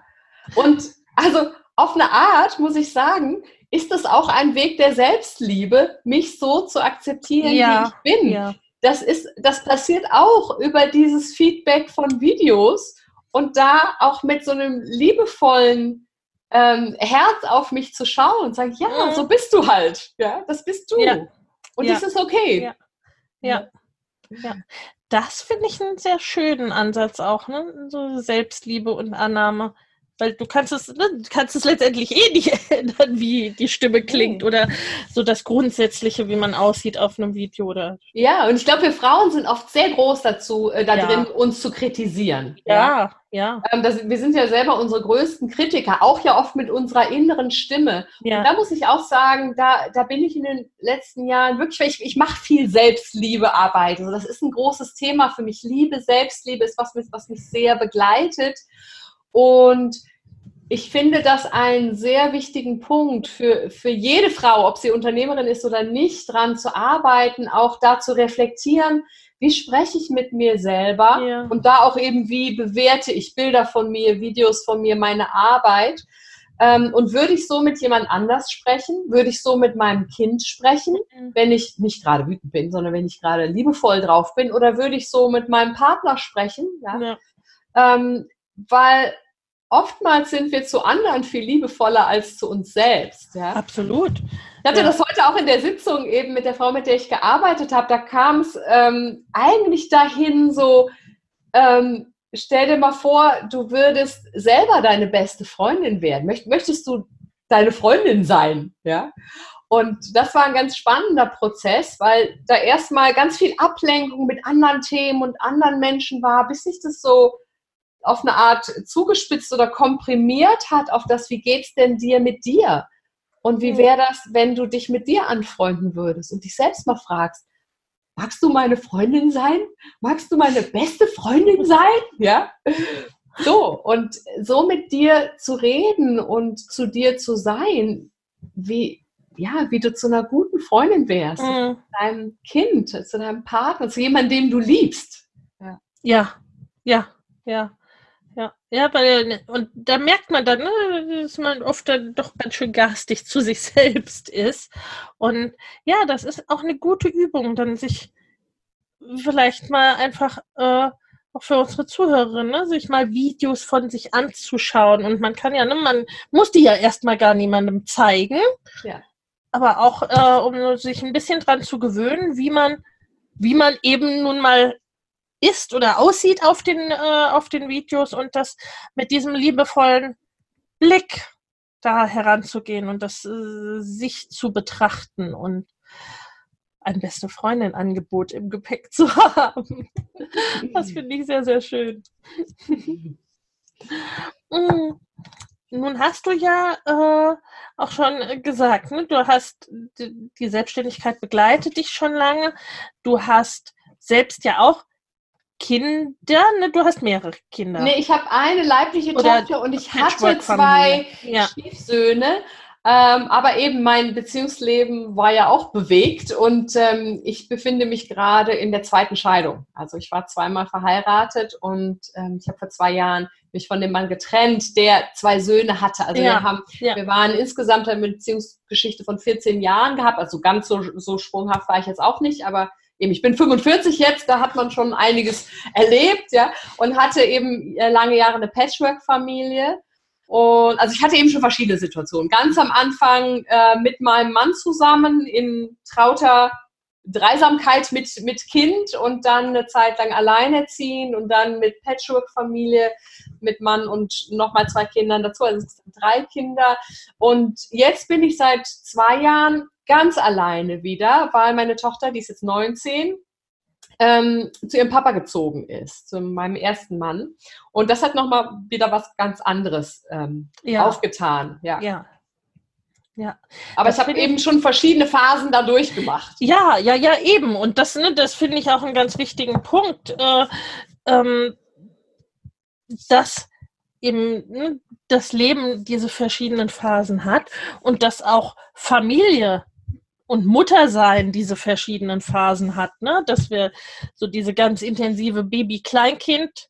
Und also auf eine Art, muss ich sagen, ist das auch ein Weg der Selbstliebe, mich so zu akzeptieren, ja. wie ich bin. Ja. Das, ist, das passiert auch über dieses Feedback von Videos und da auch mit so einem liebevollen ähm, Herz auf mich zu schauen und sagen, ja, mhm. so bist du halt. Ja, das bist du. Ja. Und das ist okay.
Ja. Ja. Das finde ich einen sehr schönen Ansatz auch, ne? So Selbstliebe und Annahme. Weil du kannst es, ne, du kannst es letztendlich eh nicht (laughs) ändern, wie die Stimme klingt oder so das Grundsätzliche, wie man aussieht auf einem Video oder.
Ja, und ich glaube, wir Frauen sind oft sehr groß dazu, äh, da
Ja.
drin, uns zu kritisieren.
Ja, ja,
Ähm, das, wir sind ja selber unsere größten Kritiker, auch ja oft mit unserer inneren Stimme.
ja.
Und da muss ich auch sagen, da, da bin ich in den letzten Jahren wirklich, ich, ich mache viel Selbstliebearbeit. Also das ist ein großes Thema für mich. Liebe, Selbstliebe ist was, was mich sehr begleitet. Und ich finde das einen sehr wichtigen Punkt für, für jede Frau, ob sie Unternehmerin ist oder nicht, dran zu arbeiten, auch da zu reflektieren, wie spreche ich mit mir selber
Ja.
und da auch eben, wie bewerte ich Bilder von mir, Videos von mir, meine Arbeit. Ähm, und würde ich so mit jemand anders sprechen? Würde ich so mit meinem Kind sprechen,
Mhm.
wenn ich nicht gerade wütend bin, sondern wenn ich gerade liebevoll drauf bin? Oder würde ich so mit meinem Partner sprechen? Ja?
ja.
Ähm, weil oftmals sind wir zu anderen viel liebevoller als zu uns selbst. Ja?
Absolut.
Ich hatte
Ja.
das heute auch in der Sitzung eben mit der Frau, mit der ich gearbeitet habe. Da kam es ähm, eigentlich dahin so, ähm, stell dir mal vor, du würdest selber deine beste Freundin werden. Möcht, möchtest du deine Freundin sein? Ja. Und das war ein ganz spannender Prozess, weil da erstmal ganz viel Ablenkung mit anderen Themen und anderen Menschen war, bis sich das so auf eine Art zugespitzt oder komprimiert hat auf das, wie geht's denn dir mit dir? Und wie
Mhm.
wäre das, wenn du dich mit dir anfreunden würdest und dich selbst mal fragst, magst du meine Freundin sein? Magst du meine beste Freundin sein? (laughs) Ja. So, und so mit dir zu reden und zu dir zu sein, wie, ja, wie du zu einer guten Freundin wärst, zu
Mhm.
deinem Kind, zu deinem Partner, zu jemandem, den du liebst.
Ja, ja, ja. Ja, ja, weil, und da merkt man dann, ne, dass man oft dann doch ganz schön garstig zu sich (laughs) selbst ist. Und ja, das ist auch eine gute Übung, dann sich vielleicht mal einfach, äh, auch für unsere Zuhörerinnen, ne, sich mal Videos von sich anzuschauen. Und man kann ja, ne, man muss die ja erstmal gar niemandem zeigen.
Ja.
Aber auch, äh, um sich ein bisschen dran zu gewöhnen, wie man, wie man eben nun mal ist oder aussieht auf den, äh, auf den Videos und das mit diesem liebevollen Blick da heranzugehen und das äh, sich zu betrachten und ein beste Freundin-Angebot im Gepäck zu (laughs) haben. Das finde ich sehr, sehr schön. (laughs) Mm. Nun hast du ja äh, auch schon gesagt, ne? du hast die, die Selbstständigkeit begleitet dich schon lange. Du hast selbst ja auch Kinder, ne? Du hast mehrere Kinder.
Nee, ich habe eine leibliche
Oder
Tochter und ich hatte zwei
Ja.
Stiefsöhne. Ähm, aber eben mein Beziehungsleben war ja auch bewegt und ähm, ich befinde mich gerade in der zweiten Scheidung. Also ich war zweimal verheiratet und ähm, ich habe vor zwei Jahren mich von dem Mann getrennt, der zwei Söhne hatte. Also
Ja,
wir haben,
ja.
wir waren insgesamt eine Beziehungsgeschichte von 14 Jahren gehabt. Also ganz so, so sprunghaft war ich jetzt auch nicht, aber eben, ich bin 45 jetzt, da hat man schon einiges erlebt, ja, und hatte eben äh, lange Jahre eine Patchwork-Familie. Und also ich hatte eben schon verschiedene Situationen. Ganz am Anfang äh, mit meinem Mann zusammen in trauter Dreisamkeit mit, mit Kind und dann eine Zeit lang alleinerziehend und dann mit Patchwork-Familie, mit Mann und nochmal zwei Kindern dazu, also drei Kinder. Und jetzt bin ich seit zwei Jahren ganz alleine wieder, weil meine Tochter, die ist jetzt 19, ähm, zu ihrem Papa gezogen ist, zu meinem ersten Mann. Und das hat nochmal wieder was ganz anderes ähm,
Ja.
aufgetan. Ja.
Ja. Ja.
Aber
Das
ich habe eben schon verschiedene Phasen da durchgemacht.
Ja, ja, ja, eben. Und das, ne, das finde ich auch einen ganz wichtigen Punkt, äh, ähm, dass eben ne, das Leben diese verschiedenen Phasen hat und dass auch Familie und Muttersein diese verschiedenen Phasen hat, ne? Dass wir so diese ganz intensive Baby-Kleinkind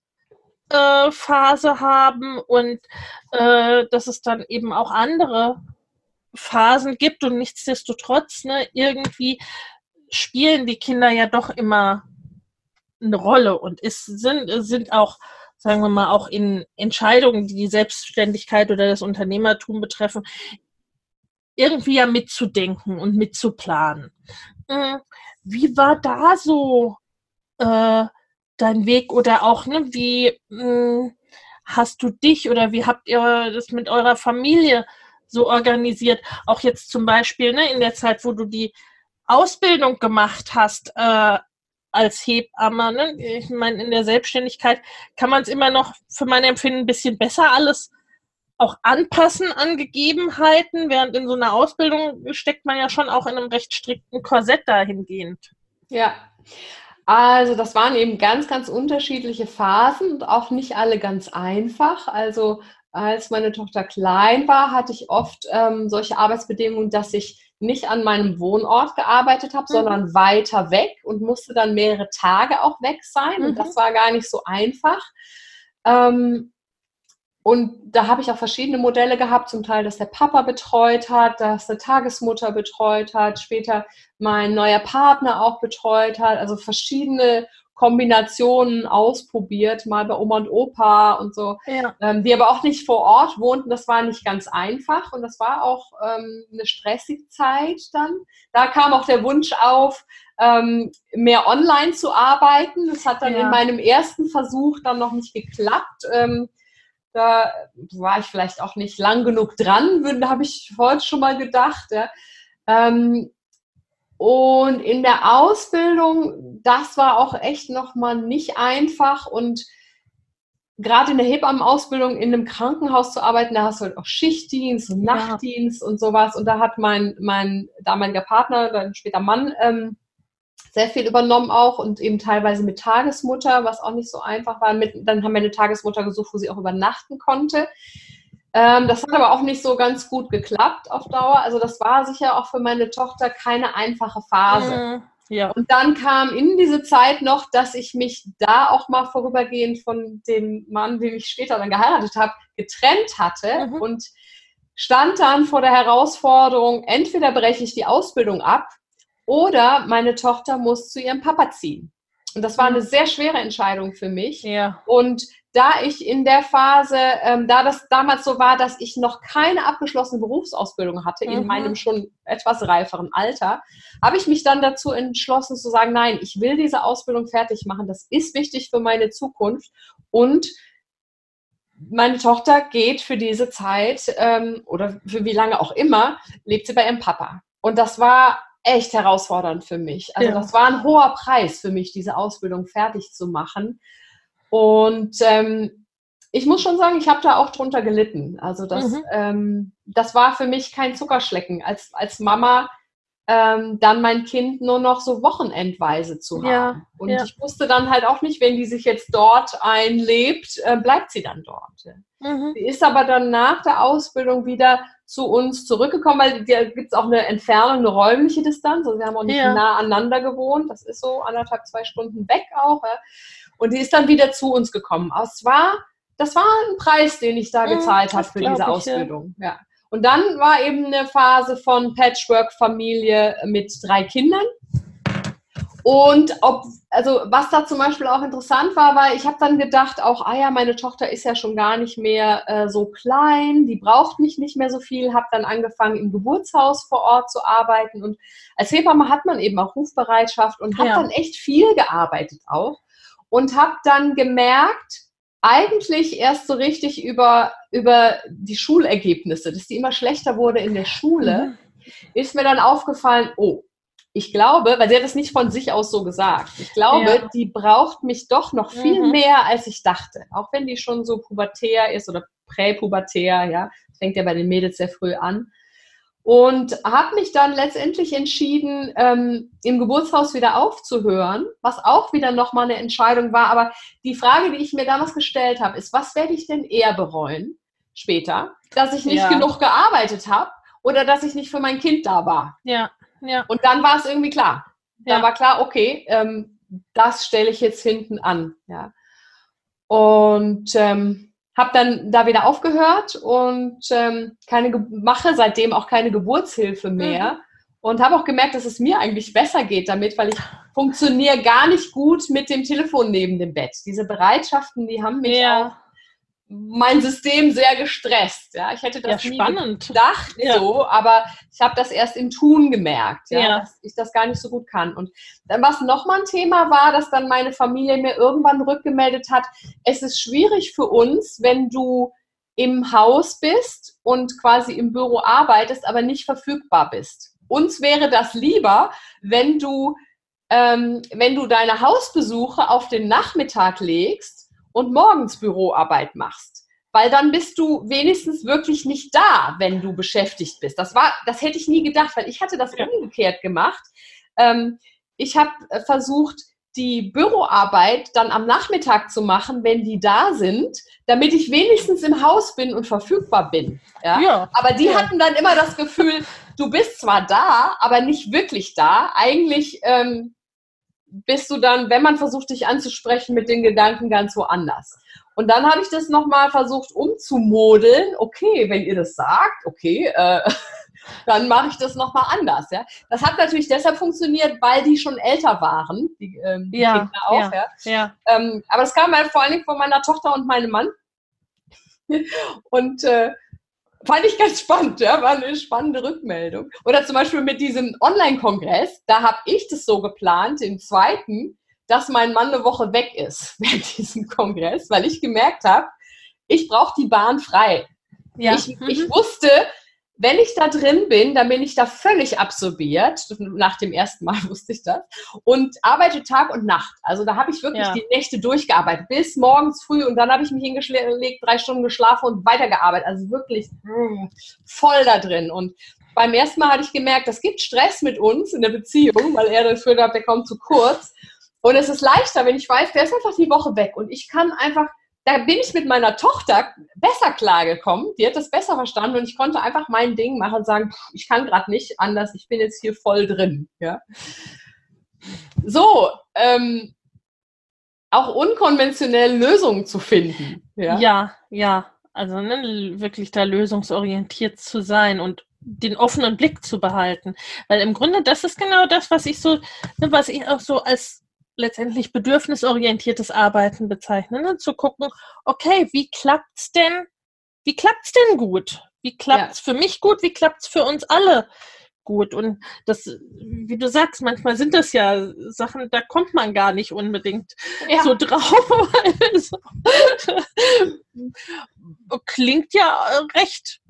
äh, Phase haben und äh, dass es dann eben auch andere Phasen gibt und nichtsdestotrotz, ne, irgendwie spielen die Kinder ja doch immer eine Rolle und es sind, sind auch, sagen wir mal, auch in Entscheidungen, die die Selbstständigkeit oder das Unternehmertum betreffen, irgendwie ja mitzudenken und mitzuplanen. Mm, Wie war da so äh, dein Weg oder auch, ne, wie mh, hm, hast du dich oder wie habt ihr das mit eurer Familie so organisiert? Auch jetzt zum Beispiel ne, in der Zeit, wo du die Ausbildung gemacht hast äh, als Hebamme. Ne? Ich meine, in der Selbstständigkeit kann man es immer noch für mein Empfinden ein bisschen besser alles auch anpassen an Gegebenheiten, während in so einer Ausbildung steckt man ja schon auch in einem recht strikten Korsett dahingehend.
Ja, also das waren eben ganz, ganz unterschiedliche Phasen und auch nicht alle ganz einfach. Also als meine Tochter klein war, hatte ich oft ähm, solche Arbeitsbedingungen, dass ich nicht an meinem Wohnort gearbeitet habe, mhm. sondern weiter weg und musste dann mehrere Tage auch weg sein. Mhm. Und das war gar nicht so einfach. Ähm, und da habe ich auch verschiedene Modelle gehabt, zum Teil, dass der Papa betreut hat, dass der Tagesmutter betreut hat, später mein neuer Partner auch betreut hat, also verschiedene Kombinationen ausprobiert, mal bei Oma und Opa und so, ja. ähm, die aber auch nicht vor Ort wohnten. Das war nicht ganz einfach und das war auch ähm, eine stressige Zeit dann. Da kam auch der Wunsch auf, ähm, mehr online zu arbeiten. Das hat dann ja. in meinem ersten Versuch dann noch nicht geklappt. Da war ich vielleicht auch nicht lang genug dran, habe ich vorhin schon mal gedacht. Ja. Ähm, und in der Ausbildung, das war auch echt nochmal nicht einfach und gerade in der Hebammenausbildung in einem Krankenhaus zu arbeiten, da hast du halt auch Schichtdienst und Nachtdienst ja. und sowas. Und da hat mein, mein damaliger Partner, dann später Mann, ähm, sehr viel übernommen auch und eben teilweise mit Tagesmutter, was auch nicht so einfach war. Mit, dann haben wir eine Tagesmutter gesucht, wo sie auch übernachten konnte. Ähm, das hat aber auch nicht so ganz gut geklappt auf Dauer. Also das war sicher auch für meine Tochter keine einfache Phase. Mhm. Ja. Und dann kam in diese Zeit noch, dass ich mich da auch mal vorübergehend von dem Mann, den ich später dann geheiratet habe, getrennt hatte mhm. und stand dann vor der Herausforderung, entweder breche ich die Ausbildung ab oder meine Tochter muss zu ihrem Papa ziehen. Und das war eine mhm. sehr schwere Entscheidung für mich. Ja. Und da ich in der Phase, ähm, da das damals so war, dass ich noch keine abgeschlossene Berufsausbildung hatte, mhm. in meinem schon etwas reiferen Alter, habe ich mich dann dazu entschlossen zu sagen, nein, ich will diese Ausbildung fertig machen. Das ist wichtig für meine Zukunft. Und meine Tochter geht für diese Zeit ähm, oder für wie lange auch immer, lebt sie bei ihrem Papa. Und das war echt herausfordernd für mich. Also ja. das war ein hoher Preis für mich, diese Ausbildung fertig zu machen. Und ähm, ich muss schon sagen, ich habe da auch drunter gelitten. Also das, mhm. ähm, das war für mich kein Zuckerschlecken, als, als Mama ähm, dann mein Kind nur noch so wochenendweise zu haben. Ja, und ja. ich wusste dann halt auch nicht, wenn die sich jetzt dort einlebt, äh, bleibt sie dann dort. Mhm. Sie ist aber dann nach der Ausbildung wieder zu uns zurückgekommen, weil da gibt es auch eine Entfernung, eine räumliche Distanz. Also wir haben auch nicht ja. nah aneinander gewohnt. Das ist so anderthalb, zwei Stunden weg auch. Ja. Und die ist dann wieder zu uns gekommen. Aber es war, das war ein Preis, den ich da gezahlt habe für diese ich, Ausbildung. Ja. Und dann war eben eine Phase von Patchwork-Familie mit drei Kindern. Und ob, also was da zum Beispiel auch interessant war, war, ich habe dann gedacht, auch, ah ja, meine Tochter ist ja schon gar nicht mehr äh, so klein, die braucht mich nicht mehr so viel, habe dann angefangen, im Geburtshaus vor Ort zu arbeiten. Und als Hebamme hat man eben auch Rufbereitschaft und habe ja. dann echt viel gearbeitet auch und habe dann gemerkt, eigentlich erst so richtig über, über die Schulergebnisse, dass die immer schlechter wurde in der Schule, mhm. ist mir dann aufgefallen, oh, ich glaube, weil sie hat es nicht von sich aus so gesagt, ich glaube, ja. die braucht mich doch noch viel mhm. mehr, als ich dachte. Auch wenn die schon so pubertär ist oder präpubertär, ja, fängt ja bei den Mädels sehr früh an und habe mich dann letztendlich entschieden, ähm, im Geburtshaus wieder aufzuhören, was auch wieder nochmal eine Entscheidung war. Aber die Frage, die ich mir damals gestellt habe, ist, was werde ich denn eher bereuen später? Dass ich nicht ja. genug gearbeitet habe oder dass ich nicht für mein Kind da war?
Ja, ja.
Und dann war es irgendwie klar. Ja. Dann war klar, okay, ähm, das stelle ich jetzt hinten an. Ja. Und ähm, habe dann da wieder aufgehört und ähm, keine mache seitdem auch keine Geburtshilfe mehr. Mhm. Und habe auch gemerkt, dass es mir eigentlich besser geht damit, weil ich funktioniere gar nicht gut mit dem Telefon neben dem Bett. Diese Bereitschaften, die haben mich ja. auch mein System sehr gestresst. Ja, ich hätte das
Ja,
nie
spannend.
gedacht
Ja.
so, aber ich habe das erst im Tun gemerkt, ja,
Ja.
dass ich das gar nicht so gut kann. Und dann was nochmal ein Thema war, dass dann meine Familie mir irgendwann rückgemeldet hat, es ist schwierig für uns, wenn du im Haus bist und quasi im Büro arbeitest, aber nicht verfügbar bist. Uns wäre das lieber, wenn du, ähm, wenn du deine Hausbesuche auf den Nachmittag legst und morgens Büroarbeit machst. Weil dann bist du wenigstens wirklich nicht da, wenn du beschäftigt bist. Das war, das hätte ich nie gedacht, weil ich hatte das
Ja.
umgekehrt gemacht. Ähm, ich habe äh, versucht, die Büroarbeit dann am Nachmittag zu machen, wenn die da sind, damit ich wenigstens im Haus bin und verfügbar bin. Ja?
Ja.
Aber die
Ja.
hatten dann immer das Gefühl, du bist zwar da, aber nicht wirklich da. Eigentlich ähm, bist du dann, wenn man versucht, dich anzusprechen, mit den Gedanken ganz woanders. Und dann habe ich das nochmal versucht umzumodeln. Okay, wenn ihr das sagt, okay, äh, (laughs) dann mache ich das nochmal anders. Ja? Das hat natürlich deshalb funktioniert, weil die schon älter waren, die, ähm, die
Ja,
Kinder auch.
ja.
Ja? Ähm, aber das kam halt vor allen Dingen von meiner Tochter und meinem Mann. (laughs) Und äh, fand ich ganz spannend, ja, war eine spannende Rückmeldung. Oder zum Beispiel mit diesem Online-Kongress, da habe ich das so geplant, den zweiten, dass mein Mann eine Woche weg ist (laughs) während diesem Kongress, weil ich gemerkt habe, ich brauche die Bahn frei.
ja.
Ich,
Mhm.
ich wusste, wenn ich da drin bin, dann bin ich da völlig absorbiert. Nach dem ersten Mal (laughs) wusste ich das. Und arbeite Tag und Nacht. Also da habe ich wirklich
Ja.
die Nächte durchgearbeitet. Bis morgens früh. Und dann habe ich mich hingelegt, drei Stunden geschlafen und weitergearbeitet. Also wirklich mm, voll da drin. Und beim ersten Mal hatte ich gemerkt, das gibt Stress mit uns in der Beziehung, weil er das Gefühl hat, der kommt zu kurz. Und es ist leichter, wenn ich weiß, der ist einfach die Woche weg. Und ich kann einfach da bin ich mit meiner Tochter besser klargekommen. Die hat das besser verstanden und ich konnte einfach mein Ding machen und sagen, ich kann gerade nicht anders, ich bin jetzt hier voll drin. Ja. So, ähm, auch unkonventionell Lösungen zu finden. Ja.
Ja, ja. Also ne, wirklich da lösungsorientiert zu sein und den offenen Blick zu behalten. Weil im Grunde, das ist genau das, was ich so, ne, was ich auch so als letztendlich bedürfnisorientiertes Arbeiten bezeichne. Ne? Zu gucken, okay, wie klappt's denn, wie klappt's denn gut? Wie klappt's für mich gut? Wie klappt's für uns alle gut? Und das, wie du sagst, manchmal sind das ja Sachen, da kommt man gar nicht unbedingt
Ja.
so drauf. (laughs) (laughs) Klingt ja äh, recht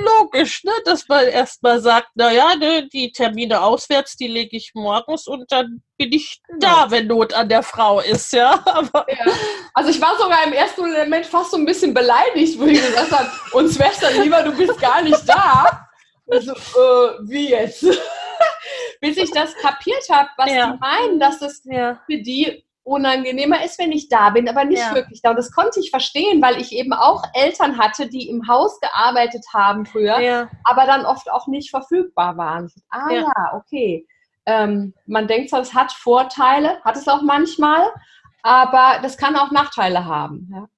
logisch, ne? dass man erstmal sagt, naja, ne, die Termine auswärts, die lege ich morgens und dann bin ich da, wenn Not an der Frau ist, ja. (laughs) Aber
Ja. Also ich war sogar im ersten Moment fast so ein bisschen beleidigt, wo ich gesagt habe, uns wär's dann lieber, du bist gar nicht da. Also, äh, wie jetzt? (laughs) Bis ich das kapiert habe, was
Ja.
die meinen, dass es
ja,
für die unangenehmer ist, wenn ich da bin, aber nicht
Ja.
wirklich da. Und das konnte ich verstehen, weil ich eben auch Eltern hatte, die im Haus gearbeitet haben früher,
ja,
aber dann oft auch nicht verfügbar waren. Ah
Ja.
ja, okay. Ähm, man denkt zwar, es hat Vorteile, hat es auch manchmal, aber das kann auch Nachteile haben. Ja.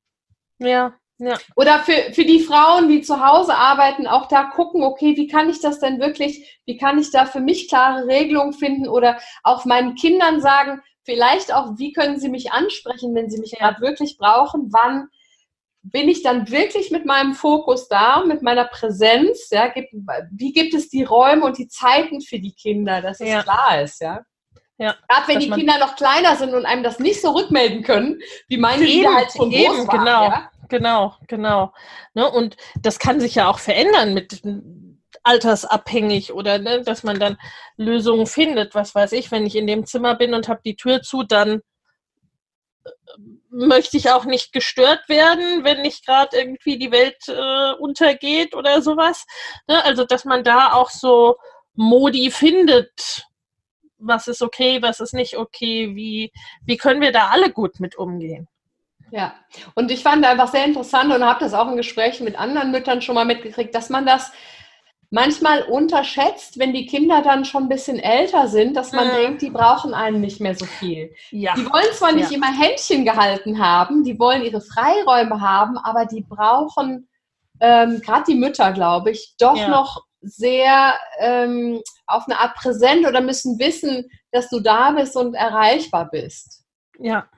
ja, ja,
Oder für, für die Frauen, die zu Hause arbeiten, auch da gucken, okay, wie kann ich das denn wirklich, wie kann ich da für mich klare Regelungen finden oder auch meinen Kindern sagen, vielleicht auch, wie können sie mich ansprechen, wenn sie mich gerade wirklich brauchen, wann bin ich dann wirklich mit meinem Fokus da, mit meiner Präsenz, ja, gibt, wie gibt es die Räume und die Zeiten für die Kinder, dass es
Ja.
klar ist, ja.
Ja,
Gerade wenn die Kinder noch kleiner sind und einem das nicht so rückmelden können, wie meine,
Eben,
da halt schon
eben,
groß waren,
genau.
ja.
genau, genau. Ne? Und das kann sich ja auch verändern mit altersabhängig oder ne, dass man dann Lösungen findet. Was weiß ich, wenn ich in dem Zimmer bin und habe die Tür zu, dann äh, möchte ich auch nicht gestört werden, wenn nicht gerade irgendwie die Welt äh, untergeht oder sowas. Ne? Also dass man da auch so Modi findet. Was ist okay, was ist nicht okay, wie, wie können wir da alle gut mit umgehen?
Ja, und ich fand einfach sehr interessant und habe das auch in Gesprächen mit anderen Müttern schon mal mitgekriegt, dass man das manchmal unterschätzt, wenn die Kinder dann schon ein bisschen älter sind, dass man
Mhm.
denkt, die brauchen einen nicht mehr so viel.
Ja.
Die wollen zwar nicht
Ja.
immer Händchen gehalten haben, die wollen ihre Freiräume haben, aber die brauchen, ähm, gerade die Mütter, glaube ich, doch
Ja.
noch sehr ähm, auf eine Art präsent oder müssen wissen, dass du da bist und erreichbar bist.
Ja,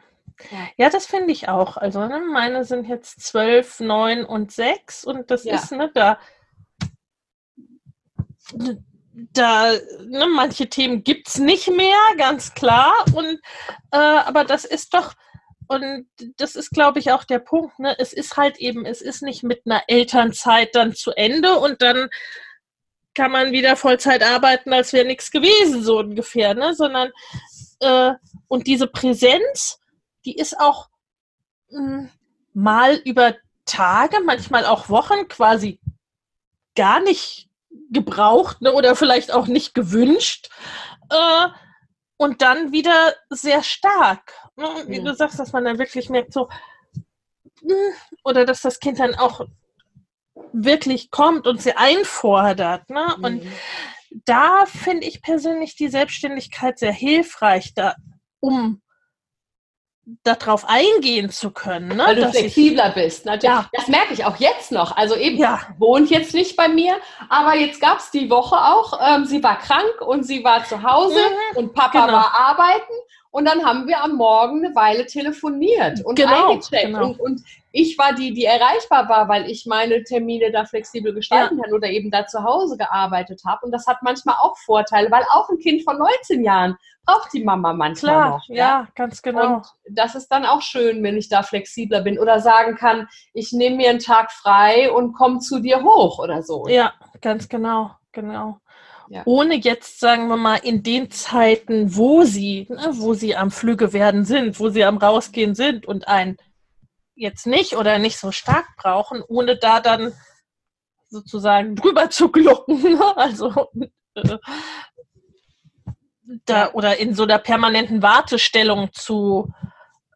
Ja, das finde ich auch. Also ne, meine sind jetzt zwölf, neun und sechs und das ist, ne, da, da, ne, manche Themen gibt es nicht mehr, ganz klar. Und äh, aber das ist doch, und das ist, glaube ich, auch der Punkt, ne? Es ist halt eben, es ist nicht mit einer Elternzeit dann zu Ende und dann kann man wieder Vollzeit arbeiten, als wäre nichts gewesen, so ungefähr, ne? Sondern äh, und diese Präsenz, die ist auch mh, mal über Tage, manchmal auch Wochen quasi gar nicht gebraucht ne, oder vielleicht auch nicht gewünscht. Äh, und dann wieder sehr stark. Ne? Und Wie
Ja.
du sagst, dass man dann wirklich merkt, so, mh, oder dass das Kind dann auch wirklich kommt und sie einfordert. Ne? Und
Mhm.
da finde ich persönlich die Selbstständigkeit sehr hilfreich, da, um darauf eingehen zu können. Ne?
Weil du
dass ich-
flexibler bist. Natürlich.
Ja.
Das merke ich auch jetzt noch. Also eben,
Ja.
wohnt jetzt nicht bei mir, aber jetzt gab es die Woche auch, ähm, sie war krank und sie war zu Hause und Papa
genau.
war arbeiten und dann haben wir am Morgen eine Weile telefoniert und
Genau,
eingecheckt.
genau.
Und, und ich war die, die erreichbar war, weil ich meine Termine da flexibel gestalten kann oder eben da zu Hause gearbeitet habe. Und das hat manchmal auch Vorteile, weil auch ein Kind von 19 Jahren braucht die Mama manchmal
Klar,
noch.
ja, ganz genau.
Und das ist dann auch schön, wenn ich da flexibler bin oder sagen kann, ich nehme mir einen Tag frei und komme zu dir hoch oder so.
Ja, ganz genau, genau.
Ja.
Ohne jetzt, sagen wir mal, in den Zeiten, wo sie, ne, wo sie am Flüge werden sind, wo sie am Rausgehen sind und einen jetzt nicht oder nicht so stark brauchen, ohne da dann sozusagen drüber zu glucken. Ne? Also äh, da oder in so einer permanenten Wartestellung zu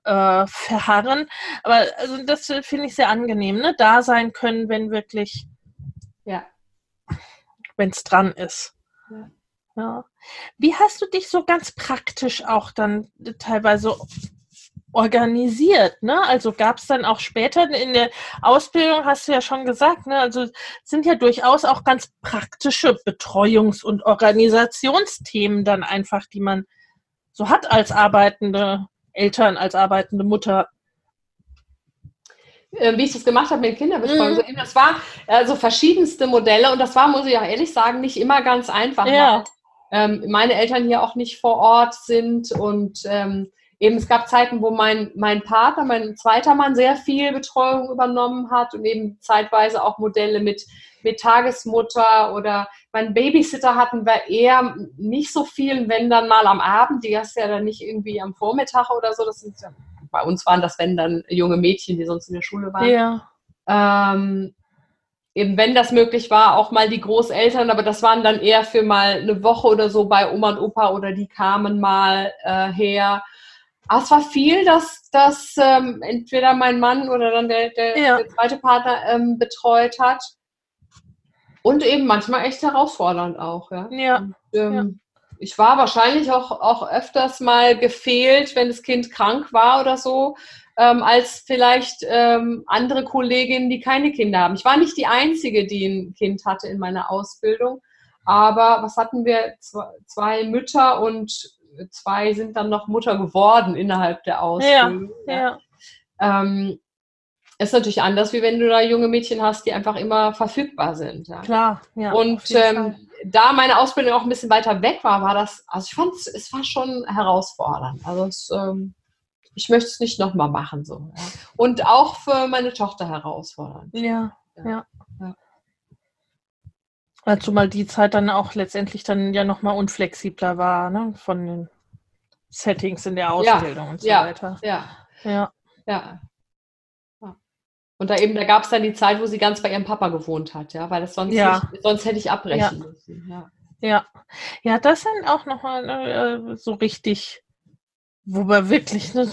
äh, verharren. Aber also das finde ich sehr angenehm, ne? Da sein können, wenn wirklich
Ja.
wenn es dran ist.
Ja.
Wie hast du dich so ganz praktisch auch dann teilweise organisiert? Ne? Also gab es dann auch später in der Ausbildung, hast du ja schon gesagt, ne? also sind ja durchaus auch ganz praktische Betreuungs- und Organisationsthemen dann einfach, die man so hat als arbeitende Eltern, als arbeitende Mutter.
Äh, Wie ich das gemacht habe mit Kinderbetreuung.
Mhm.
Das war also verschiedenste Modelle und das war, muss ich auch ehrlich sagen, nicht immer ganz einfach.
Ja.
ähm, meine Eltern hier auch nicht vor Ort sind und ähm, eben es gab Zeiten, wo mein, mein Partner, mein zweiter Mann, sehr viel Betreuung übernommen hat und eben zeitweise auch Modelle mit, mit Tagesmutter oder mein Babysitter hatten wir eher nicht so viel, wenn dann mal am Abend, die hast du ja dann nicht irgendwie am Vormittag oder so, das sind ja, bei uns waren das, wenn dann junge Mädchen, die sonst in der Schule waren
Ja.
ähm, eben wenn das möglich war, auch mal die Großeltern, aber das waren dann eher für mal eine Woche oder so bei Oma und Opa oder die kamen mal äh, her. Aber es war viel, dass, dass ähm, entweder mein Mann oder dann der, der,
Ja.
der zweite Partner ähm, betreut hat. Und eben manchmal echt herausfordernd auch, ja.
Ja.
Und, ähm, Ich war wahrscheinlich auch, auch öfters mal gefehlt, wenn das Kind krank war oder so, ähm, als vielleicht ähm, andere Kolleginnen, die keine Kinder haben. Ich war nicht die Einzige, die ein Kind hatte in meiner Ausbildung. Aber was hatten wir? Zwei, Mütter und zwei sind dann noch Mutter geworden innerhalb der Ausbildung.
Ja.
Ähm, ist natürlich anders, wie wenn du da junge Mädchen hast, die einfach immer verfügbar sind. Ja.
Klar. Ja,
Und ähm, da meine Ausbildung auch ein bisschen weiter weg war, war das, also ich fand es, war schon herausfordernd. Also es, ähm, ich möchte es nicht nochmal machen. So, ja. Und auch für meine Tochter herausfordernd.
Ja,
Ja.
ja.
Ja.
ja. Zumal die Zeit dann auch letztendlich dann ja nochmal unflexibler war, ne? Von den Settings in der
Ja,
Ausbildung und so
ja.
weiter.
Ja,
Ja.
ja. ja. Und da eben, da gab es dann die Zeit, wo sie ganz bei ihrem Papa gewohnt hat, ja, weil das sonst
Ja.
nicht, sonst hätte ich abbrechen müssen. Ja.
Ja. Ja, das sind auch nochmal äh, so richtig, wo man wirklich ne,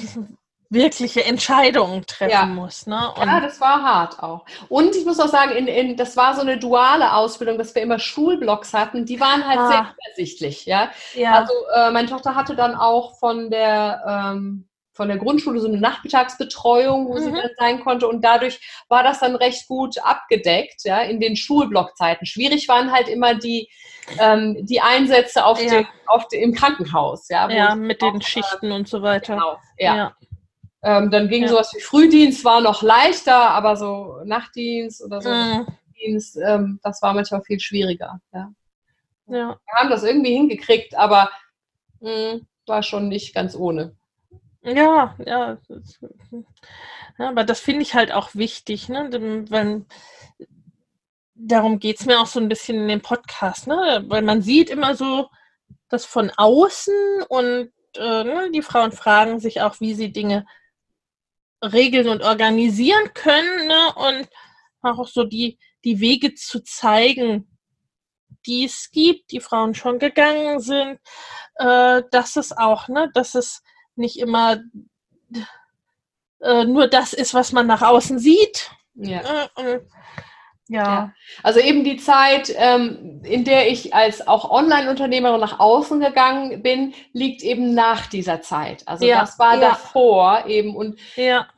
wirkliche Entscheidungen treffen
Ja.
muss. Ne? Und,
Ja, das war hart auch. Und ich muss auch sagen, in, in, das war so eine duale Ausbildung, dass wir immer Schulblocks hatten. Die waren halt
Ah.
sehr übersichtlich. Ja?
ja,
Also äh, meine Tochter hatte dann auch von der, ähm, von der Grundschule so eine Nachmittagsbetreuung, wo sie
Mhm.
dann sein konnte. Und dadurch war das dann recht gut abgedeckt ja, in den Schulblockzeiten. Schwierig waren halt immer die, ähm, die Einsätze auf
Ja.
dem, auf dem, im Krankenhaus. Ja,
ja, mit
auch,
den
äh,
Schichten und so weiter.
Genau, ja.
ja.
Ähm, dann ging
Ja.
sowas wie Frühdienst war noch leichter, aber so Nachtdienst oder so
Mhm.
Dienst, ähm, das war manchmal viel schwieriger. Ja.
Ja.
Wir haben das irgendwie hingekriegt, aber mh, war schon nicht ganz ohne.
Ja, ja. aber das finde ich halt auch wichtig, ne? Wenn, darum geht es mir auch so ein bisschen in dem Podcast, ne? Weil man sieht immer so das von außen und äh, ne, die Frauen fragen sich auch, wie sie Dinge regeln und organisieren können, ne? Und auch so die, die Wege zu zeigen, die es gibt, die Frauen schon gegangen sind, äh, dass es auch, ne, dass es nicht immer äh, nur das ist, was man nach außen sieht.
Ja.
Äh, ja.
Ja. Also eben die Zeit, ähm, in der ich als auch Online-Unternehmerin nach außen gegangen bin, liegt eben nach dieser Zeit. Also
Ja,
das war
ja.
davor eben. Und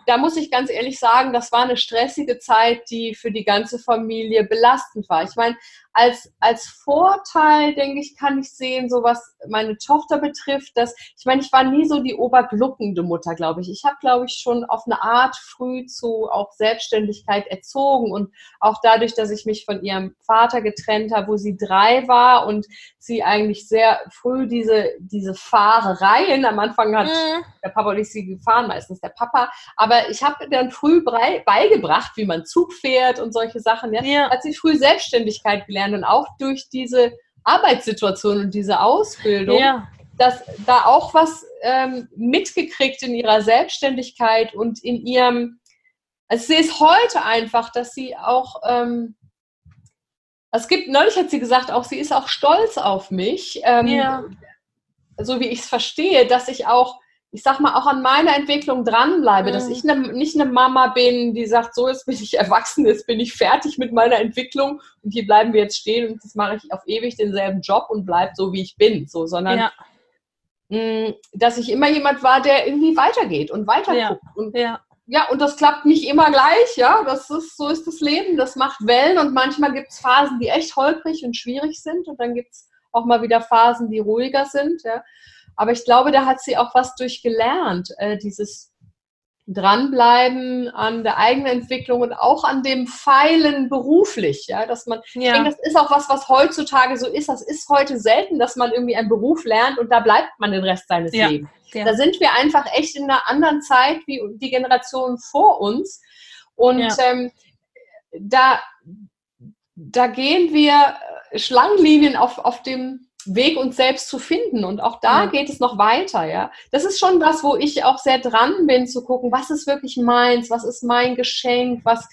da muss ich ganz ehrlich sagen, das war eine stressige Zeit, die für die ganze Familie belastend war. Ich meine, als, als Vorteil, denke ich, kann ich sehen, so was meine Tochter betrifft, dass, ich meine, ich war nie so die obergluckende Mutter, glaube ich. Ich habe, glaube ich, schon auf eine Art früh zu auch Selbstständigkeit erzogen und auch dadurch, dass ich mich von ihrem Vater getrennt habe, wo sie drei war und sie eigentlich sehr früh diese, diese Fahrereien, am Anfang hat
Mhm.
der Papa und ich sie gefahren, meistens der Papa. Aber ich habe dann früh beigebracht, wie man Zug fährt und solche Sachen. Ja?
ja,
Hat sie früh Selbstständigkeit gelernt und auch durch diese Arbeitssituation und diese Ausbildung,
ja,
dass da auch was ähm, mitgekriegt in ihrer Selbstständigkeit und in ihrem, also sie ist heute einfach, dass sie auch, ähm, es gibt, neulich hat sie gesagt, auch sie ist auch stolz auf mich, ähm,
Ja.
so wie ich es verstehe, dass ich auch, ich sag mal, auch an meiner Entwicklung dranbleibe, dass
Mhm.
ich ne, nicht eine Mama bin, die sagt, so jetzt bin ich (laughs) erwachsen, jetzt bin ich fertig mit meiner Entwicklung und hier bleiben wir jetzt stehen und jetzt mache ich auf ewig denselben Job und bleib so, wie ich bin, so, sondern
ja,
mh, dass ich immer jemand war, der irgendwie weitergeht und weiter
Ja.
Und
ja,
ja, und das klappt nicht immer gleich, ja. Das ist, so ist das Leben, das macht Wellen und manchmal gibt es Phasen, die echt holprig und schwierig sind und dann gibt es auch mal wieder Phasen, die ruhiger sind, ja. Aber ich glaube, da hat sie auch was durchgelernt, äh, dieses Dranbleiben an der eigenen Entwicklung und auch an dem Feilen beruflich, ja, dass man ich
ja,
denke, das ist auch was, was heutzutage so ist. Das ist heute selten, dass man irgendwie einen Beruf lernt und da bleibt man den Rest seines
Ja.
Lebens.
Ja.
Da sind wir einfach echt in einer anderen Zeit wie die Generationen vor uns. Und ähm, da, da gehen wir Schlangenlinien auf, auf dem Weg, uns selbst zu finden. Und auch da
Ja.
geht es noch weiter, ja. Das ist schon was, wo ich auch sehr dran bin, zu gucken, was ist wirklich meins, was ist mein Geschenk, was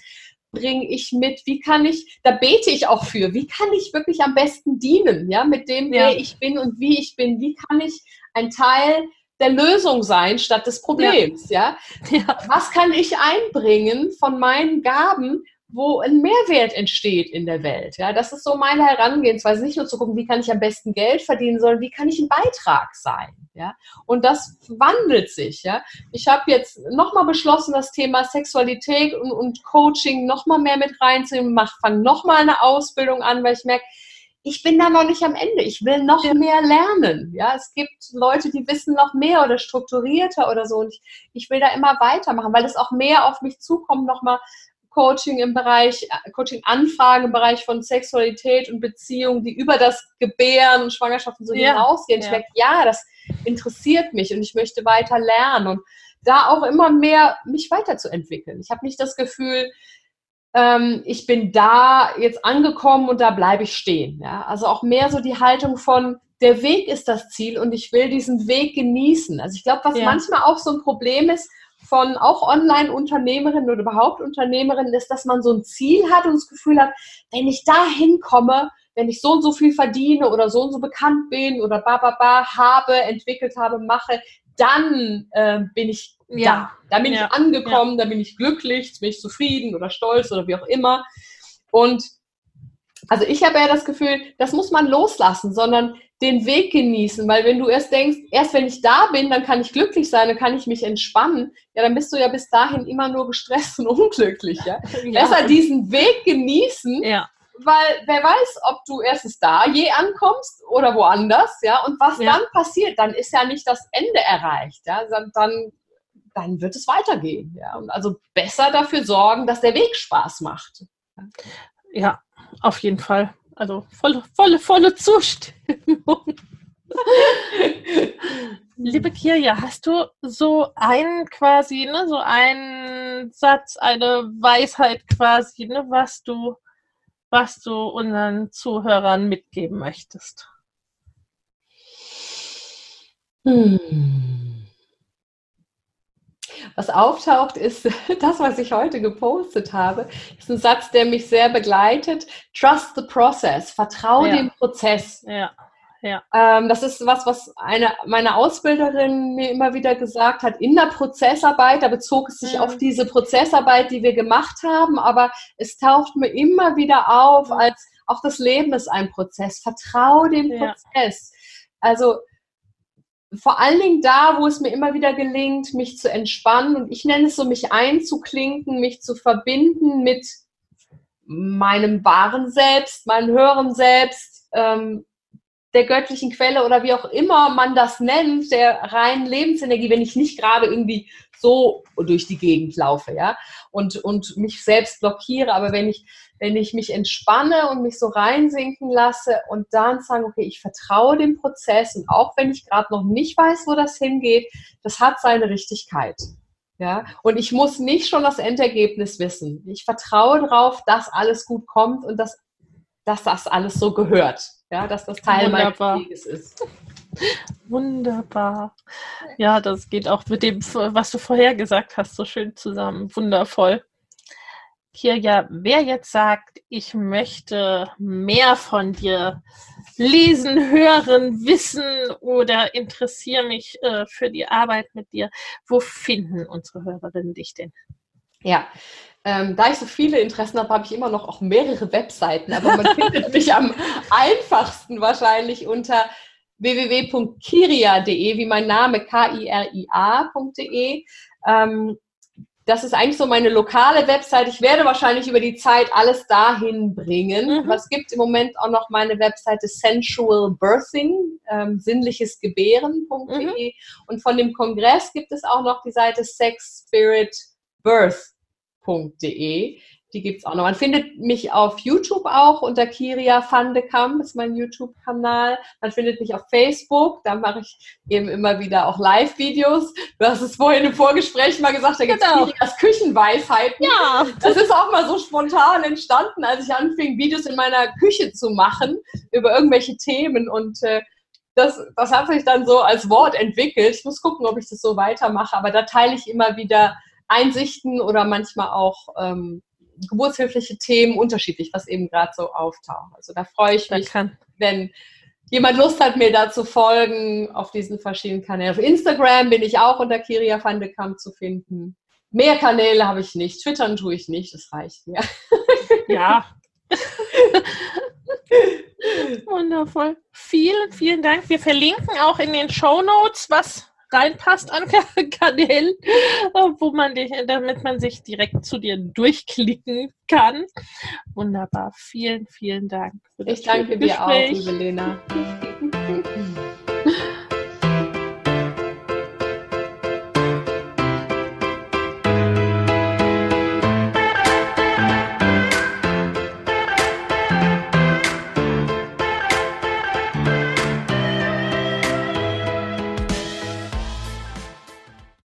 bringe ich mit, wie kann ich, da bete ich auch für, wie kann ich wirklich am besten dienen, ja, mit dem,
Ja.
wer ich bin und wie ich bin, wie kann ich ein Teil der Lösung sein statt des Problems, ja.
ja,
Was kann ich einbringen von meinen Gaben, wo ein Mehrwert entsteht in der Welt. Ja, das ist so meine Herangehensweise. Nicht nur zu gucken, wie kann ich am besten Geld verdienen, sondern wie kann ich ein Beitrag sein. Ja, und das wandelt sich. Ja, ich habe jetzt nochmal beschlossen, das Thema Sexualität und, und Coaching nochmal mehr mit reinzunehmen. Mach, fang nochmal eine Ausbildung an, weil ich merke, ich bin da noch nicht am Ende. Ich will noch mehr lernen. Ja, es gibt Leute, die wissen noch mehr oder strukturierter oder so. Und ich, ich will da immer weitermachen, weil es auch mehr auf mich zukommt, nochmal Coaching im Bereich, äh, Coaching-Anfragen im Bereich von Sexualität und Beziehung, die über das Gebären und Schwangerschaften so
Ja.
hinausgehen. Ich
Ja.
merke, ja, das interessiert mich und ich möchte weiter lernen und da auch immer mehr mich weiterzuentwickeln. Ich habe nicht das Gefühl, ähm, ich bin da jetzt angekommen und da bleibe ich stehen. Ja? Also auch mehr so die Haltung von, der Weg ist das Ziel und ich will diesen Weg genießen. Also ich glaube, was
Ja.
manchmal auch so ein Problem ist, von auch Online-Unternehmerinnen oder überhaupt Unternehmerinnen, ist, dass man so ein Ziel hat und das Gefühl hat, wenn ich da hinkomme, wenn ich so und so viel verdiene oder so und so bekannt bin oder ba, ba, ba habe, entwickelt habe, mache, dann äh, bin ich
Ja.
da. Da bin
Ja.
ich angekommen, da bin ich glücklich, bin ich zufrieden oder stolz oder wie auch immer. Und also ich habe ja das Gefühl, das muss man loslassen, sondern den Weg genießen, weil wenn du erst denkst, erst wenn ich da bin, dann kann ich glücklich sein, dann kann ich mich entspannen, ja, dann bist du ja bis dahin immer nur gestresst und (laughs) unglücklich, (laughs) ja. Besser diesen Weg genießen,
Ja,
weil wer weiß, ob du erstens da je ankommst oder woanders, ja, und was
Ja.
dann passiert, dann ist ja nicht das Ende erreicht, ja, dann, dann dann wird es weitergehen. Ja? Und also besser dafür sorgen, dass der Weg Spaß macht.
Ja, auf jeden Fall. Also volle, volle, volle Zustimmung. (laughs) Liebe Kirja, hast du so einen quasi, ne, so einen Satz, eine Weisheit quasi, ne, was du, was du unseren Zuhörern mitgeben möchtest?
Hm. Was auftaucht, ist (laughs) das, was ich heute gepostet habe. Ist ein Satz, der mich sehr begleitet. Trust the process. Vertraue ja. dem Prozess.
Ja. Ja.
Ähm, das ist was, was eine meine Ausbilderin mir immer wieder gesagt hat. In der Prozessarbeit, da bezog es sich mhm. auf diese Prozessarbeit, die wir gemacht haben, aber es taucht mir immer wieder auf, mhm. als auch das Leben ist ein Prozess. Vertraue dem ja. Prozess. Also vor allen Dingen da, wo es mir immer wieder gelingt, mich zu entspannen. Und ich nenne es so, mich einzuklinken, mich zu verbinden mit meinem wahren Selbst, meinem höheren Selbst, ähm, der göttlichen Quelle oder wie auch immer man das nennt, der reinen Lebensenergie, wenn ich nicht gerade irgendwie so durch die Gegend laufe, ja, und, und mich selbst blockiere, aber wenn ich, wenn ich mich entspanne und mich so reinsinken lasse und dann sagen, okay, ich vertraue dem Prozess und auch wenn ich gerade noch nicht weiß, wo das hingeht, das hat seine Richtigkeit. Ja, und ich muss nicht schon das Endergebnis wissen. Ich vertraue darauf, dass alles gut kommt und dass, dass das alles so gehört ja, dass das Teil Wunderbar. meines Weges ist. (laughs)
Wunderbar. Ja, das geht auch mit dem, was du vorher gesagt hast, so schön zusammen. Wundervoll. Kirja, wer jetzt sagt, ich möchte mehr von dir lesen, hören, wissen oder interessiere mich äh, für die Arbeit mit dir, wo finden unsere Hörerinnen dich denn?
Ja, ähm, da ich so viele Interessen habe, habe ich immer noch auch mehrere Webseiten, aber man findet (laughs) mich am einfachsten wahrscheinlich unter www.kiria.de, wie mein Name, K-I-R-I-A.de. Ähm, das ist eigentlich so meine lokale Website. Ich werde wahrscheinlich über die Zeit alles dahin bringen. Mhm. Aber es gibt im Moment auch noch meine Webseite Sensual Birthing, ähm, sinnliches Gebären.de. Mhm. Und von dem Kongress gibt es auch noch die Seite Sex Spirit Birth www.kiria.de. Die gibt es auch noch. Man findet mich auf YouTube auch unter Kiria van de Kam, ist mein YouTube-Kanal. Man findet mich auf Facebook, da mache ich eben immer wieder auch Live-Videos. Du hast es vorhin im Vorgespräch mal gesagt, da gibt es genau. Kirias Küchenweisheiten. Ja. Das ist auch mal so spontan entstanden, als ich anfing, Videos in meiner Küche zu machen über irgendwelche Themen und äh, das, das hat sich dann so als Wort entwickelt. Ich muss gucken, ob ich das so weitermache, aber da teile ich immer wieder Einsichten oder manchmal auch ähm, geburtshilfliche Themen unterschiedlich, was eben gerade so auftaucht. Also da freue ich mich, wenn jemand Lust hat, mir da zu folgen auf diesen verschiedenen Kanälen. Auf Instagram bin ich auch unter Kiria van de Kamp zu finden. Mehr Kanäle habe ich nicht. Twittern tue ich nicht, das reicht mir. (laughs)
Ja. Wundervoll. Vielen, vielen Dank. Wir verlinken auch in den Show Notes, was reinpasst an (laughs) Kanälen, wo man dich, damit man sich direkt zu dir durchklicken kann. Wunderbar. Vielen, vielen Dank.
ich danke dir auch, liebe Lena.